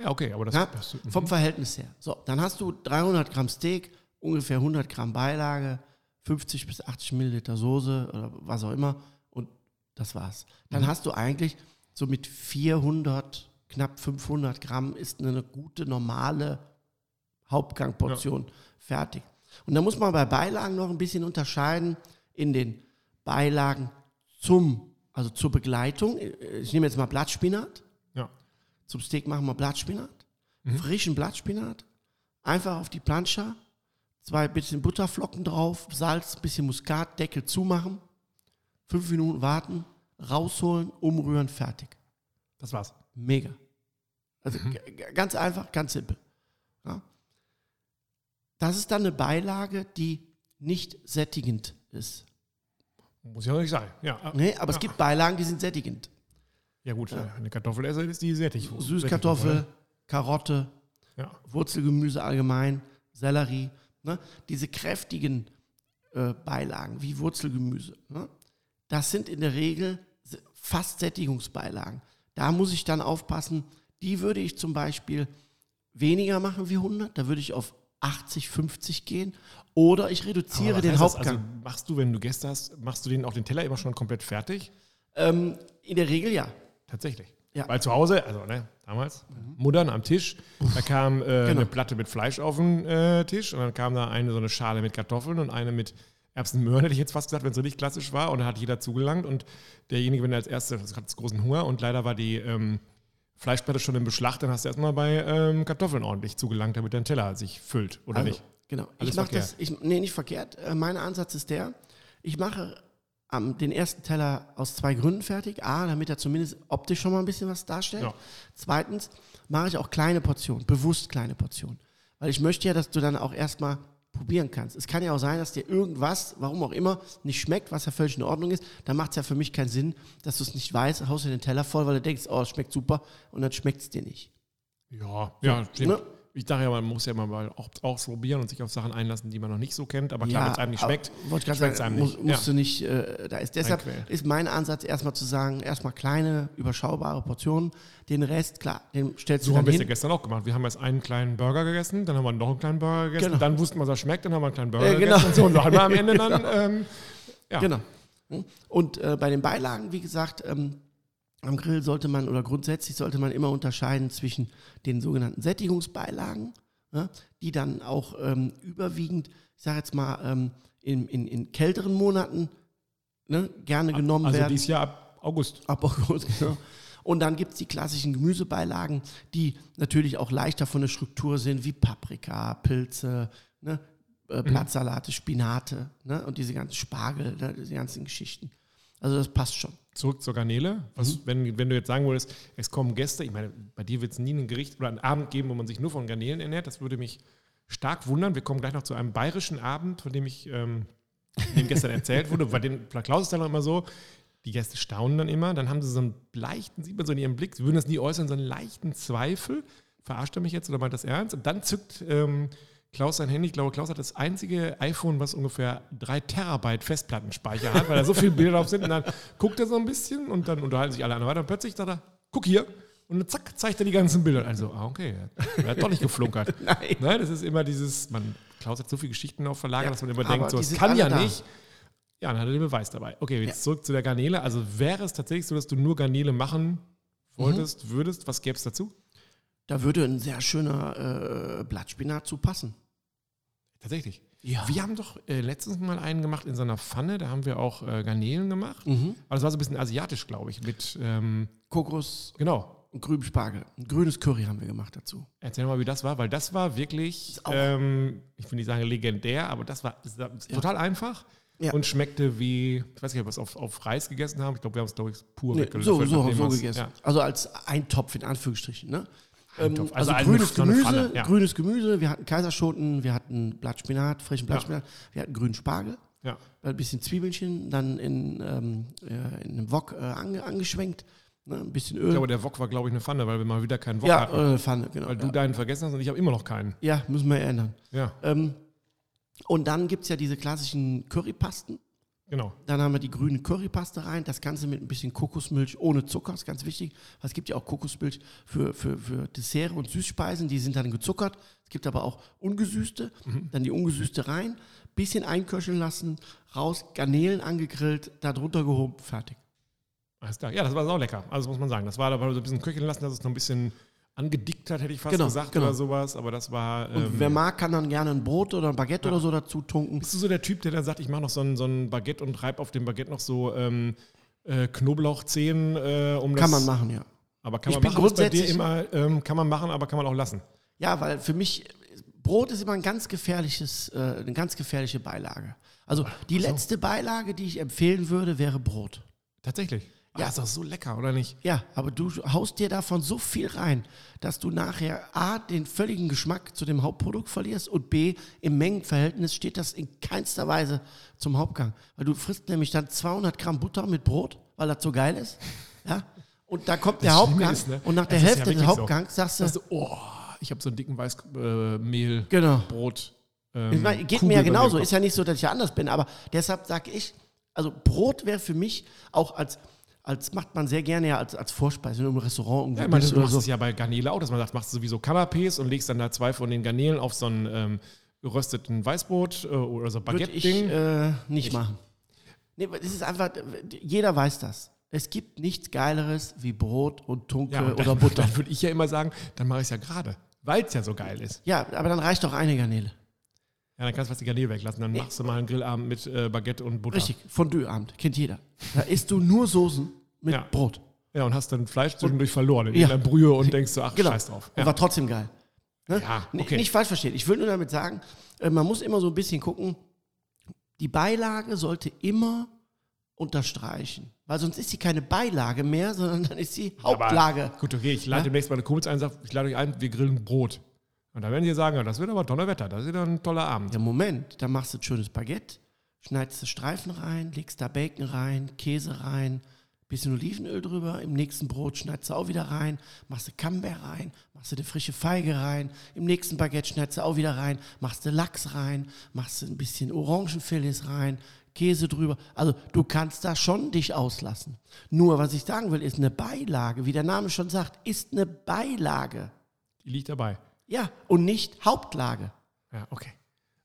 Ja, okay, aber das, Ja, das mhm. vom Verhältnis her. So, dann hast du 300 Gramm Steak, ungefähr 100 Gramm Beilage, 50 bis 80 Milliliter Soße oder was auch immer und das war's. Dann hast du eigentlich so mit 400, knapp 500 Gramm ist eine gute, normale Hauptgangportion fertig. Und da muss man bei Beilagen noch ein bisschen unterscheiden in den Beilagen zum, also zur Begleitung. Ich nehme jetzt mal Blattspinat. ja. Zum Steak machen wir Blattspinat. Mhm. Frischen Blattspinat. Einfach auf die Plancha. Zwei bisschen Butterflocken drauf. Salz, bisschen Muskat, Deckel zumachen. Fünf Minuten warten. Rausholen, umrühren, fertig. Das war's. Mega. Also Mhm. ganz einfach, ganz simpel. Ja. Das ist dann eine Beilage, die nicht sättigend ist. Muss ja nicht sein. Ja, äh, Nee, aber es ja. gibt Beilagen, die sind sättigend. Ja, gut, eine Kartoffelesser ist die sättig. Süßkartoffel, Karotte, Ja. Wurzelgemüse allgemein, Sellerie, ne? diese kräftigen äh, Beilagen wie Wurzelgemüse, ne? das sind in der Regel fast Sättigungsbeilagen. Da muss ich dann aufpassen, die würde ich zum Beispiel weniger machen wie 100, da würde ich auf 80, 50 gehen oder ich reduziere den heißt das? Hauptgang. Also machst du, wenn du Gäste hast, machst du den auch den Teller immer schon komplett fertig? ähm, in der Regel ja. Tatsächlich. Ja. Mhm. Weil zu Hause, also ne, damals, Muttern am Tisch, da kam äh, Genau. eine Platte mit Fleisch auf den äh, Tisch und dann kam da eine so eine Schale mit Kartoffeln und eine mit Erbsenmöhren, hätte ich jetzt fast gesagt, wenn es richtig klassisch war. Und da hat jeder zugelangt und derjenige, wenn er als Erster, das hat großen Hunger und leider war die ähm, Fleischplatte schon im Beschlag, dann hast du erstmal bei ähm, Kartoffeln ordentlich zugelangt, damit dein Teller sich füllt, oder Also, nicht? Genau. Alles ich mache das, ich, nee, nicht verkehrt. Äh, mein Ansatz ist der, ich mache am, den ersten Teller aus zwei Gründen fertig. A, damit er zumindest optisch schon mal ein bisschen was darstellt. Ja. Zweitens mache ich auch kleine Portionen, bewusst kleine Portionen. Weil ich möchte ja, dass du dann auch erstmal probieren kannst. Es kann ja auch sein, dass dir irgendwas, warum auch immer, nicht schmeckt, was ja völlig in Ordnung ist. Dann macht es ja für mich keinen Sinn, dass du es nicht weißt, haust dir den Teller voll, weil du denkst, oh, es schmeckt super und dann schmeckt es dir nicht. Ja, ja, stimmt. ne? Ich dachte ja, man muss ja mal auch ausprobieren und sich auf Sachen einlassen, die man noch nicht so kennt. Aber klar, wenn es einem nicht schmeckt, wollte ich gerade schmeckt's sagen, einem muss, nicht. musst Ja. du nicht äh, da ist. Deshalb ist mein Ansatz erstmal zu sagen, erstmal kleine, überschaubare Portionen. Den Rest, klar, den stellst So du haben wir es ja gestern auch gemacht. Wir haben erst einen kleinen Burger gegessen, dann haben wir noch einen kleinen Burger gegessen, Genau. dann wussten wir, dass er schmeckt, dann haben wir einen kleinen Burger Äh, genau. gegessen und so. Und noch einmal am *laughs* Ende dann, ähm, ja. Genau. Und äh, bei den Beilagen, wie gesagt, ähm, am Grill sollte man oder grundsätzlich sollte man immer unterscheiden zwischen den sogenannten Sättigungsbeilagen, ne, die dann auch ähm, überwiegend, ich sage jetzt mal, ähm, in, in, in kälteren Monaten ne, gerne genommen Also werden. dieses Jahr ab August. Ab August, genau. Und dann gibt es die klassischen Gemüsebeilagen, die natürlich auch leichter von der Struktur sind, wie Paprika, Pilze, ne, äh, Blattsalate, Spinate ne, und diese ganzen Spargel, ne, diese ganzen Geschichten. Also das passt schon. Zurück zur Garnele. Was, wenn, wenn du jetzt sagen würdest, es kommen Gäste, ich meine, bei dir wird es nie ein Gericht oder einen Abend geben, wo man sich nur von Garnelen ernährt. Das würde mich stark wundern. Wir kommen gleich noch zu einem bayerischen Abend, von dem ich ähm, dem gestern erzählt wurde. Bei den bei Klaus ist dann immer so, die Gäste staunen dann immer, dann haben sie so einen leichten, sieht man so in ihrem Blick, sie würden das nie äußern, so einen leichten Zweifel. Verarscht er mich jetzt oder meint das ernst? Und dann zückt ähm, Klaus sein Handy. Ich glaube, Klaus hat das einzige iPhone, was ungefähr drei Terabyte Festplattenspeicher hat, weil da so viele Bilder drauf sind. Und dann guckt er so ein bisschen und dann unterhalten sich alle anderen weiter. Und plötzlich sagt er, guck hier. Und zack, zeigt er die ganzen Bilder. Also, ah, okay, er hat doch nicht geflunkert. *laughs* Nein. Ne, das ist immer dieses, man, Klaus hat so viele Geschichten auf Verlager, Ja, dass man immer denkt, so, das kann ja da. nicht. Ja, dann hat er den Beweis dabei. Okay, jetzt Ja. zurück zu der Garnele. Also wäre es tatsächlich so, dass du nur Garnele machen wolltest, Mhm. würdest, was gäbe es dazu? Da würde ein sehr schöner äh, Blattspinat zu passen. Tatsächlich. Ja. Wir haben doch äh, letztens mal einen gemacht in so einer Pfanne, da haben wir auch äh, Garnelen gemacht. Mhm. Aber das war so ein bisschen asiatisch, glaube ich. Mit, ähm, Kokos genau. und grünem Spargel. Ein grünes Curry haben wir gemacht dazu. Erzähl mal, wie das war, weil das war wirklich, ähm, ich will nicht sagen legendär, aber das war, das war total einfach Ja. und schmeckte wie, ich weiß nicht, ob wir es auf, auf Reis gegessen haben. Ich glaube, wir haben es, glaube ich, pur Nee, weggelöffelt, so, so, so gegessen. Ja. Also als Eintopf in Anführungsstrichen. Ne? Ähm, Also also grünes Gemüse, ja. grünes Gemüse, wir hatten Kaiserschoten, wir hatten Blattspinat, frischen Blattspinat, wir hatten grünen Spargel, Ja. ein bisschen Zwiebelchen, dann in, ähm, äh, in einem Wok äh, ange, angeschwenkt, ne? ein bisschen Öl. Ich glaube, der Wok war, glaube ich, eine Pfanne, weil wir mal wieder keinen Wok ja, hatten. äh, Pfanne, genau. Weil du ja. deinen vergessen hast und ich habe immer noch keinen. ja, müssen wir ändern. Ja, Ähm, und dann gibt es ja diese klassischen Currypasten. Genau. Dann haben wir die grüne Currypaste rein, das Ganze mit ein bisschen Kokosmilch ohne Zucker, ist ganz wichtig. Es gibt ja auch Kokosmilch für, für, für Dessert und Süßspeisen, die sind dann gezuckert. Es gibt aber auch ungesüßte, dann die ungesüßte rein, bisschen einköcheln lassen, raus, Garnelen angegrillt, da drunter gehoben, fertig. Alles klar. Ja, das war auch lecker. Also muss man sagen. Das war aber so ein bisschen köcheln lassen, dass es noch ein bisschen angedickt hat, hätte ich fast Genau, gesagt genau. oder sowas. Aber das war. Und ähm, wer mag, kann dann gerne ein Brot oder ein Baguette Ja. oder so dazu tunken. Bist du so der Typ, der dann sagt, ich mache noch so ein, so ein Baguette und reibe auf dem Baguette noch so ähm, äh, Knoblauchzehen, äh, um das. Kann man machen, ja. Aber kann Ich man bin machen, dir grundsätzlich- immer, ähm, kann man machen, aber kann man auch lassen. Ja, weil für mich Brot ist immer ein ganz gefährliches, äh, eine ganz gefährliche Beilage. Also die letzte Beilage, die ich empfehlen würde, wäre Brot. Tatsächlich. Ja, ist doch so lecker, oder nicht? Ja, aber du haust dir davon so viel rein, dass du nachher A, den völligen Geschmack zu dem Hauptprodukt verlierst und B, im Mengenverhältnis steht das in keinster Weise zum Hauptgang. Weil du frisst nämlich dann 200 Gramm Butter mit Brot, weil das so geil ist. Ja? Und da kommt der Hauptgang ist, ne, und nach der das ist ja Hälfte des wirklich so. Hauptgangs sagst du, du, oh, ich habe so einen dicken Weißmehl, genau. Brot. Ähm, Ich meine, geht Kugel mir ja genauso. Ist ja nicht so, dass ich ja anders bin, aber deshalb sage ich, also Brot wäre für mich auch als, als macht man sehr gerne ja als, als Vorspeise im Restaurant Ja, irgendwo ich meine, bist du machst so. es ja bei Garnele auch, dass man sagt, machst du sowieso Canapés und legst dann da zwei von den Garnelen auf so ein ähm, gerösteten Weißbrot äh, oder so ich Baguette-Ding. äh, nicht machen. Nee, das ist einfach, jeder weiß das. Es gibt nichts Geileres wie Brot und Tunke ja, und oder dann, Butter. Dann würde ich ja immer sagen, dann mache ich es ja gerade, weil es ja so geil ist. Ja, aber dann reicht doch eine Garnele. Ja, dann kannst du fast die Garnele weglassen. Dann machst du mal einen Grillabend mit äh, Baguette und Butter. Richtig, Fondue-Abend, kennt jeder. Da isst du nur Soßen mit Ja. Brot. Ja, und hast dann Fleisch zwischendurch verloren in Ja. irgendeiner Brühe und denkst so, ach, Genau. scheiß drauf. Und Ja. war trotzdem geil. Ne? Ja, okay. Nicht falsch verstehen. Ich will nur damit sagen, äh, man muss immer so ein bisschen gucken, die Beilage sollte immer unterstreichen. Weil sonst ist sie keine Beilage mehr, sondern dann ist sie Aber Hauptlage. Gut, okay, ich lade Ja? demnächst meine Kumpels ein und sage, ich lade euch ein, wir grillen Brot. Und dann werden die sagen, ja, das wird aber Donnerwetter, das wird ein toller Abend. Ja, Moment, da machst du ein schönes Baguette, schneidest du Streifen rein, legst da Bacon rein, Käse rein, bisschen Olivenöl drüber, im nächsten Brot schneidest du auch wieder rein, machst du Camembert rein, machst du eine frische Feige rein, im nächsten Baguette schneidest du auch wieder rein, machst du Lachs rein, machst du ein bisschen Orangenfilets rein, Käse drüber. Also du kannst da schon dich auslassen. Nur was ich sagen will, ist eine Beilage, wie der Name schon sagt, ist eine Beilage. Die liegt dabei. Ja, und nicht Hauptlage. Ja, okay.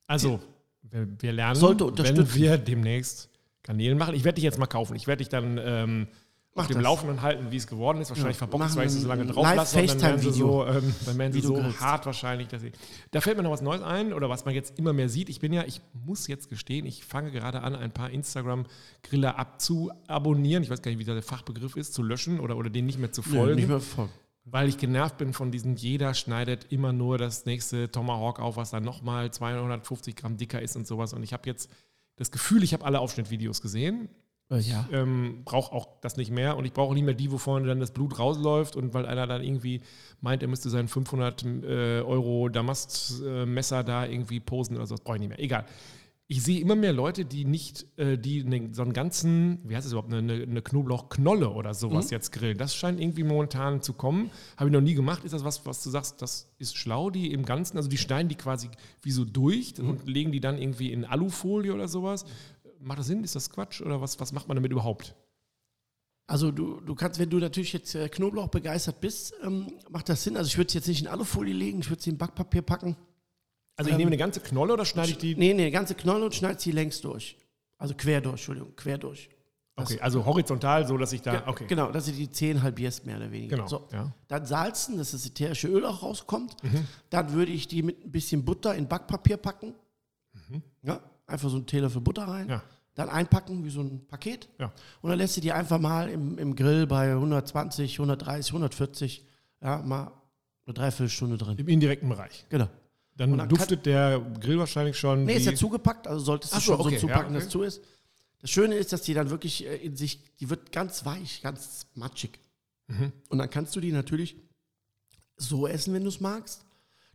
Also, wir, wir lernen, Sollte wenn wir demnächst Garnelen machen. Ich werde dich jetzt mal kaufen. Ich werde dich dann ähm, auf dem das. Laufenden halten, wie es geworden ist. Wahrscheinlich Ja, verbockt weil ich sie so lange drauf lasse. Und dann werden sie so, ähm, dann werden sie so grillst. hart wahrscheinlich, dass sie. Da fällt mir noch was Neues ein, oder was man jetzt immer mehr sieht. Ich bin ja, ich muss jetzt gestehen, ich fange gerade an, ein paar Instagram-Griller abzuabonnieren. Ich weiß gar nicht, wie der Fachbegriff ist, zu löschen oder, oder denen nicht mehr zu folgen. nicht mehr voll. Weil ich genervt bin von diesen, jeder schneidet immer nur das nächste Tomahawk auf, was dann nochmal 250 Gramm dicker ist und sowas. Und ich habe jetzt das Gefühl, ich habe alle Aufschnittvideos gesehen. Äh, Ich ja. ähm, brauche auch das nicht mehr und ich brauche nicht mehr die, wo vorne dann das Blut rausläuft und weil einer dann irgendwie meint, er müsste sein 500 äh, Euro Damastmesser da irgendwie posen oder so, das brauche ich nicht mehr. Egal. Ich sehe immer mehr Leute, die nicht, äh, die ne, so einen ganzen, wie heißt es überhaupt, eine, eine Knoblauchknolle oder sowas jetzt grillen. Das scheint irgendwie momentan zu kommen. Habe ich noch nie gemacht. Ist das was, was du sagst, das ist schlau, die im Ganzen, also die schneiden die quasi wie so durch und legen die dann irgendwie in Alufolie oder sowas. Macht das Sinn? Ist das Quatsch? Oder was, was macht man damit überhaupt? Also du, du kannst, wenn du natürlich jetzt äh, Knoblauch begeistert bist, ähm, macht das Sinn. Also ich würde es jetzt nicht in Alufolie legen, ich würde sie in Backpapier packen. Also ich nehme eine ganze Knolle oder schneide ich die? Nee, nee, ganze Knolle und schneid sie längs durch. Also quer durch, Entschuldigung, quer durch. Okay, also horizontal, so dass ich da. Okay, Genau, dass du die Zehen halbierst, mehr oder weniger. Genau, So. ja. Dann salzen, dass das ätherische Öl auch rauskommt. Mhm. Dann würde ich die mit ein bisschen Butter in Backpapier packen. Ja, einfach so einen Teelöffel Butter rein. Mhm. Ja. Dann einpacken wie so ein Paket. Ja. Und dann lässt du die einfach mal im, im Grill bei 120, 130, 140, ja, mal eine Dreiviertelstunde drin. im indirekten Bereich. Genau. Dann, dann duftet der Grill wahrscheinlich schon. Nee, ist ja zugepackt, also solltest du Ach so, schon okay, so zupacken, ja, dass okay. es zu ist. Das Schöne ist, dass die dann wirklich äh, in sich, die wird ganz weich, ganz matschig. Mhm. Und dann kannst du die natürlich so essen, wenn du es magst.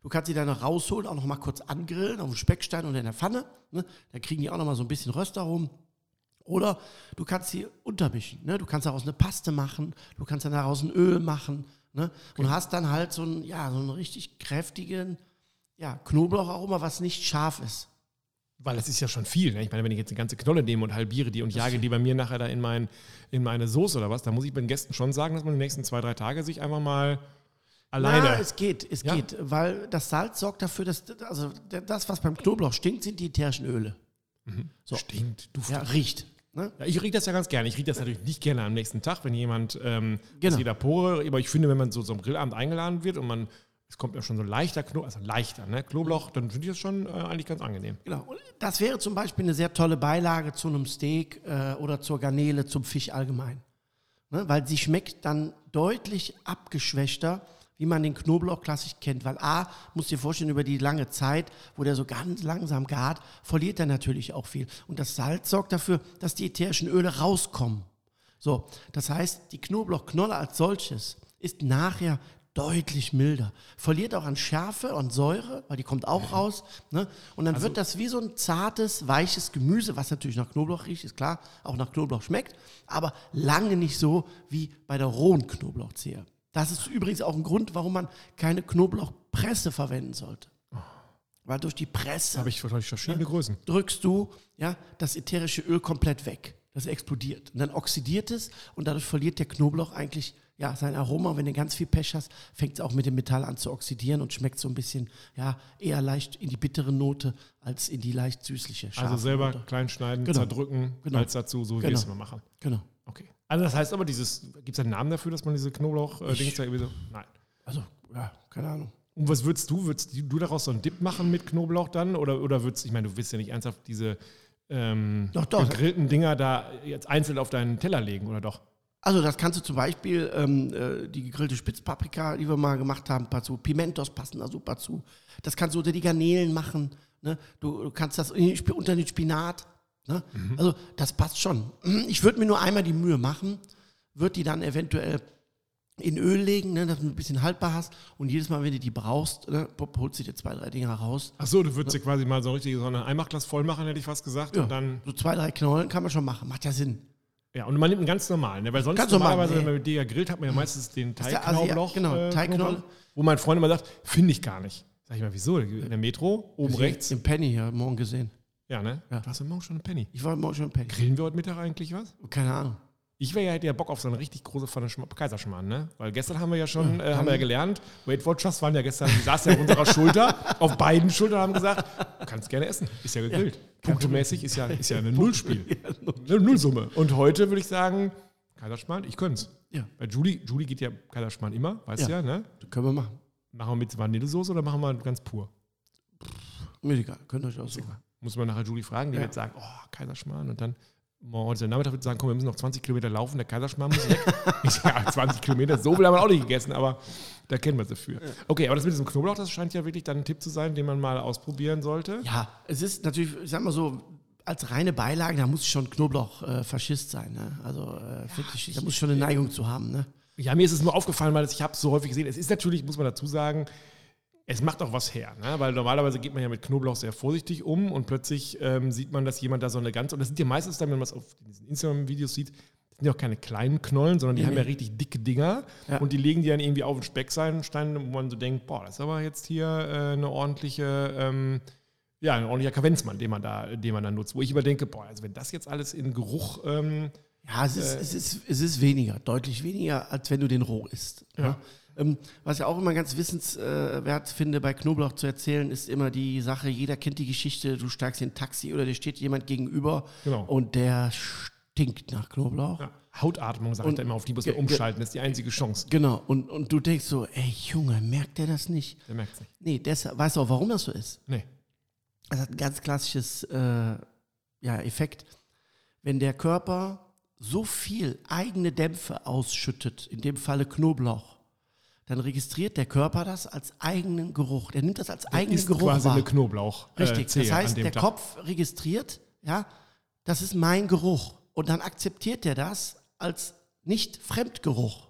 Du kannst sie dann noch rausholen, auch noch mal kurz angrillen auf dem Speckstein oder in der Pfanne. Ne? Dann kriegen die auch noch mal so ein bisschen Röstaromen. Oder du kannst sie untermischen. Ne? Du kannst daraus eine Paste machen, du kannst dann daraus ein Öl machen. Ne? Und hast dann halt so einen, ja, so einen richtig kräftigen ja, Knoblaucharoma, was nicht scharf ist. Weil das ist ja schon viel. Ne? Ich meine, wenn ich jetzt eine ganze Knolle nehme und halbiere die und jage die bei mir nachher da in, mein, in meine Soße oder was, dann muss ich den Gästen schon sagen, dass man die nächsten zwei, drei Tage sich einfach mal alleine. Na, es geht, es Ja? geht, weil das Salz sorgt dafür, dass also das, was beim Knoblauch stinkt, sind die ätherischen Öle. so. Stinkt, du Ja, riecht. Ne? Ja, ich rieche das ja ganz gerne. Ich rieche das natürlich nicht gerne am nächsten Tag, wenn jemand ähm, Genau. aus jeder Pore, aber ich finde, wenn man so zum Grillabend eingeladen wird und man, es kommt ja schon so leichter Knoblauch, also leichter, ne? Knoblauch, dann finde ich das schon äh, eigentlich ganz angenehm. Genau. Und das wäre zum Beispiel eine sehr tolle Beilage zu einem Steak äh, oder zur Garnele, zum Fisch allgemein. Ne? Weil sie schmeckt dann deutlich abgeschwächter, wie man den Knoblauch klassisch kennt. Weil A, musst du dir vorstellen, über die lange Zeit, wo der so ganz langsam gart, verliert er natürlich auch viel. Und das Salz sorgt dafür, dass die ätherischen Öle rauskommen. So, das heißt, die Knoblauchknolle als solches ist nachher deutlich milder. Verliert auch an Schärfe und Säure, weil die kommt auch raus. Ne? Und dann wird das wie so ein zartes, weiches Gemüse, was natürlich nach Knoblauch riecht, ist klar, auch nach Knoblauch schmeckt, aber lange nicht so wie bei der rohen Knoblauchzehe. Das ist übrigens auch ein Grund, warum man keine Knoblauchpresse verwenden sollte. Weil durch die Presse Habe ich verschiedene Größen. drückst du ja, das ätherische Öl komplett weg. Das explodiert. Und dann oxidiert es und dadurch verliert der Knoblauch eigentlich ja, sein Aroma. Wenn du ganz viel Pech hast, fängt es auch mit dem Metall an zu oxidieren und schmeckt so ein bisschen ja, eher leicht in die bittere Note als in die leicht süßliche. Also selber Note. klein schneiden, Genau. zerdrücken, Genau. als dazu, so wie wir Genau. es immer machen. Genau. Okay. Also das heißt aber, dieses, gibt es einen Namen dafür, dass man diese Knoblauch-Dings da irgendwie so. Nein. Also, ja, keine Ahnung. Und was würdest du? Würdest du daraus so einen Dip machen mit Knoblauch dann? Oder, oder würdest ich meine, du willst ja nicht ernsthaft diese ähm, Doch, doch. gegrillten Dinger da jetzt einzeln auf deinen Teller legen, oder doch? Also das kannst du zum Beispiel, ähm, äh, die gegrillte Spitzpaprika, die wir mal gemacht haben, dazu. Pimentos passen da super zu. Das kannst du unter die Garnelen machen. Ne? Du, du kannst das unter den Spinat. Ne? Also das passt schon. Ich würde mir nur einmal die Mühe machen, würde die dann eventuell in Öl legen, ne, dass du ein bisschen haltbar hast. Und jedes Mal, wenn du die brauchst, ne, holst du dir zwei, drei Dinger raus. Ach so, du würdest dir quasi mal so richtig so ein Einmachglas voll machen, hätte ich fast gesagt. Ja. Und dann, So zwei, drei Knollen kann man schon machen. Macht ja Sinn. Ja, und man nimmt einen ganz normalen, ne? weil sonst Ganz normal, normalerweise, nee. wenn man mit dir grillt, hat man ja meistens den Teigknoblauch. genau, äh, Teigknoll. Knoblauch, Wo mein Freund immer sagt, finde ich gar nicht. Sag ich mal, wieso? In der Metro, oben rechts. Im Penny hier morgen gesehen. Ja, ne? Ja. Du hast ja morgen schon einen Penny. Ich war morgen schon im Penny. Grillen wir heute Mittag eigentlich was? Keine Ahnung. Ich wäre ja, hätte ja Bock auf so eine richtig große Pfanne Schma- Kaiserschmarrn, ne? Weil gestern haben wir ja schon, äh, haben wir ja gelernt, Weight Watchers waren ja gestern, die saßen ja auf unserer Schulter, *laughs* auf beiden Schultern haben gesagt, du kannst gerne essen, ist ja gegrillt. Punktemäßig ist ja, *laughs* ist ja ein Nullspiel. Eine Nullsumme. Und heute würde ich sagen, Kaiserschmarrn, ich könnte es. Ja. Bei Julie, Julie geht ja Kaiserschmarrn immer, weißt du Ja. ja, ne? Das können wir machen. Machen wir mit Vanillesoße oder machen wir ganz pur? Mir egal, könnt ihr euch aussuchen. Muss man nachher Julie fragen, die Ja. wird sagen, oh, Kaiserschmarrn und dann morgen heute Nachmittag wird sie sagen, komm, wir müssen noch 20 Kilometer laufen, der Kaiserschmarrn muss weg. *laughs* ich sage, ja, 20 Kilometer, so viel haben wir auch nicht gegessen, aber da kennen wir sie für. Okay, aber das mit diesem Knoblauch, das scheint ja wirklich dann ein Tipp zu sein, den man mal ausprobieren sollte. Ja, es ist natürlich, ich sag mal so, als reine Beilage, da muss schon Knoblauch äh, Faschist sein. Ne? Also äh, ich, da muss schon eine Neigung zu haben. Ne? Ja, mir ist es nur aufgefallen, weil ich habe es so häufig gesehen. Es ist natürlich, muss man dazu sagen, es macht auch was her, ne? weil normalerweise geht man ja mit Knoblauch sehr vorsichtig um und plötzlich ähm, sieht man, dass jemand da so eine ganze, und das sind ja meistens dann, wenn man es auf diesen Instagram-Videos sieht, sind ja auch keine kleinen Knollen, sondern die haben ja richtig dicke Dinger Ja. und die legen die dann irgendwie auf den Speckstein, wo man so denkt, boah, das ist aber jetzt hier äh, eine ordentliche, ähm, ja, ein ordentlicher Kavenzmann, den man da, den man da nutzt. Wo ich immer denke, boah, also wenn das jetzt alles in Geruch, ähm, Ja, es ist, es, ist, es ist weniger, deutlich weniger, als wenn du den roh isst. Ja. Ja. Ähm, was ich auch immer ganz wissenswert finde, bei Knoblauch zu erzählen, ist immer die Sache, jeder kennt die Geschichte, du steigst in ein Taxi oder dir steht jemand gegenüber Genau. und der stinkt nach Knoblauch. ja, Hautatmung, ich Und- da immer, auf die muss man ge- umschalten, das ist die einzige Chance. Genau, und, und du denkst so, ey Junge, merkt der das nicht? Der merkt es nicht. Nee, deshalb, weißt du auch, warum das so ist? Nee. Das hat ein ganz klassisches äh, ja, Effekt. Wenn der Körper so viel eigene Dämpfe ausschüttet, in dem Falle Knoblauch, dann registriert der Körper das als eigenen Geruch. Der nimmt das als eigenen ist Geruch quasi wahr. eine Knoblauch. äh, Richtig. Zehe das heißt, der Tag. Kopf registriert, ja, das ist mein Geruch. Und dann akzeptiert er das als nicht Fremdgeruch.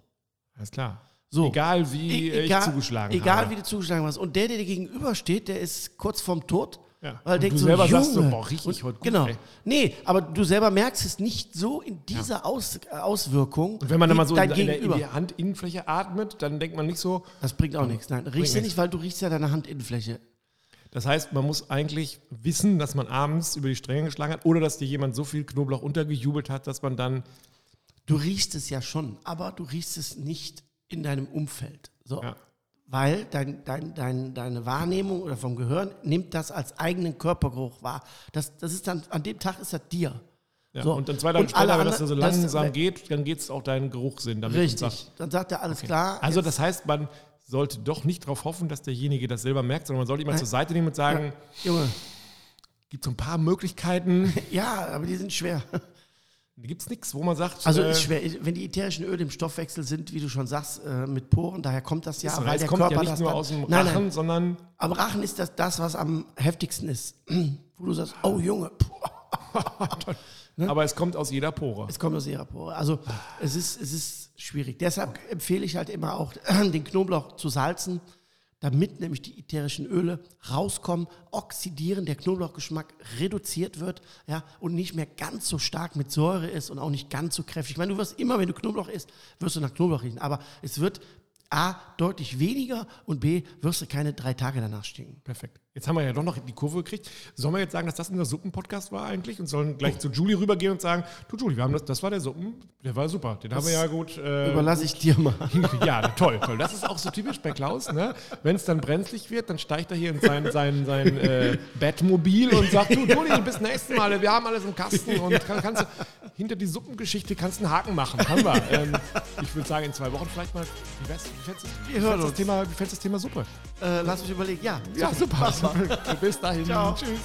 Alles klar. So. Egal wie E- äh, ich zugeschlagen egal habe. wie du zugeschlagen hast. Und der, der dir gegenübersteht, der ist kurz vorm Tod. Ja. Weil du so, selber Junge. sagst so, boah, riech ich heute gut, Genau. ey. Nee, aber du selber merkst es nicht so in dieser Aus, Auswirkung. Und wenn man dann mal so in, in, der- in die Handinnenfläche atmet, dann denkt man nicht so. das bringt auch nichts. Nein, riechst du nicht, weil du riechst ja deine Handinnenfläche. Das heißt, man muss eigentlich wissen, dass man abends über die Stränge geschlagen hat oder dass dir jemand so viel Knoblauch untergejubelt hat, dass man dann. Du riechst es ja schon, aber du riechst es nicht in deinem Umfeld. So. Ja. Weil dein, dein, dein, deine Wahrnehmung oder vom Gehirn nimmt das als eigenen Körpergeruch wahr. Das, das ist dann, an dem Tag ist das dir. Ja. So. Und dann zwei Tage Und später, wenn das dann so anderen- das- langsam geht, dann geht es auch deinen Geruchssinn damit. Richtig. sagt- Dann sagt er alles klar. Also, das heißt, man sollte doch nicht darauf hoffen, dass derjenige das selber merkt, sondern man sollte ihn mal Nein. zur Seite nehmen und sagen: Junge, gibt so ein paar Möglichkeiten, *laughs* ja, aber die sind schwer. Gibt es nichts, wo man sagt, Also äh, ist schwer. Wenn die ätherischen Öle im Stoffwechsel sind, wie du schon sagst, äh, mit Poren, daher kommt das ja, es weil der kommt Körper ja nicht das nur dann, aus dem nein, Rachen, nein, sondern am Rachen ist das das, was am heftigsten ist. *clears throat* Wo du sagst, oh Junge, *laughs* Ne? aber es kommt aus jeder Pore. es kommt aus ihrer Pore. Also es ist, es ist schwierig. Deshalb empfehle ich halt immer auch, *clears throat* den Knoblauch zu salzen, damit nämlich die ätherischen Öle rauskommen, oxidieren, der Knoblauchgeschmack reduziert wird ja, und nicht mehr ganz so stark mit Säure ist und auch nicht ganz so kräftig. Ich meine, du wirst immer, wenn du Knoblauch isst, wirst du nach Knoblauch riechen, aber es wird A, deutlich weniger und B, wirst du keine drei Tage danach stinken. Perfekt. Jetzt haben wir ja doch noch die Kurve gekriegt. Sollen wir jetzt sagen, dass das unser Suppenpodcast war eigentlich und sollen gleich zu Julie rübergehen und sagen, du Julie, wir haben das, das war der Suppen, der war super, den haben wir ja gut. Äh, Überlasse ich dir mal. *laughs* ja, toll, toll. Das ist auch so typisch bei Klaus. Ne? Wenn es dann brenzlig wird, dann steigt er hier in sein, sein, sein äh, Bettmobil und sagt, du *laughs* Julie, bis nächstes Mal, wir haben alles im Kasten und kann, kannst du, hinter die Suppengeschichte kannst du einen Haken machen. Haben wir. Ähm, ich würde sagen, in zwei Wochen vielleicht mal, wie fändest du- das. Thema, wie das Thema Suppe? Äh, lass mich überlegen. Ja, Ja, super. Bis dahin. Ciao. Tschüss.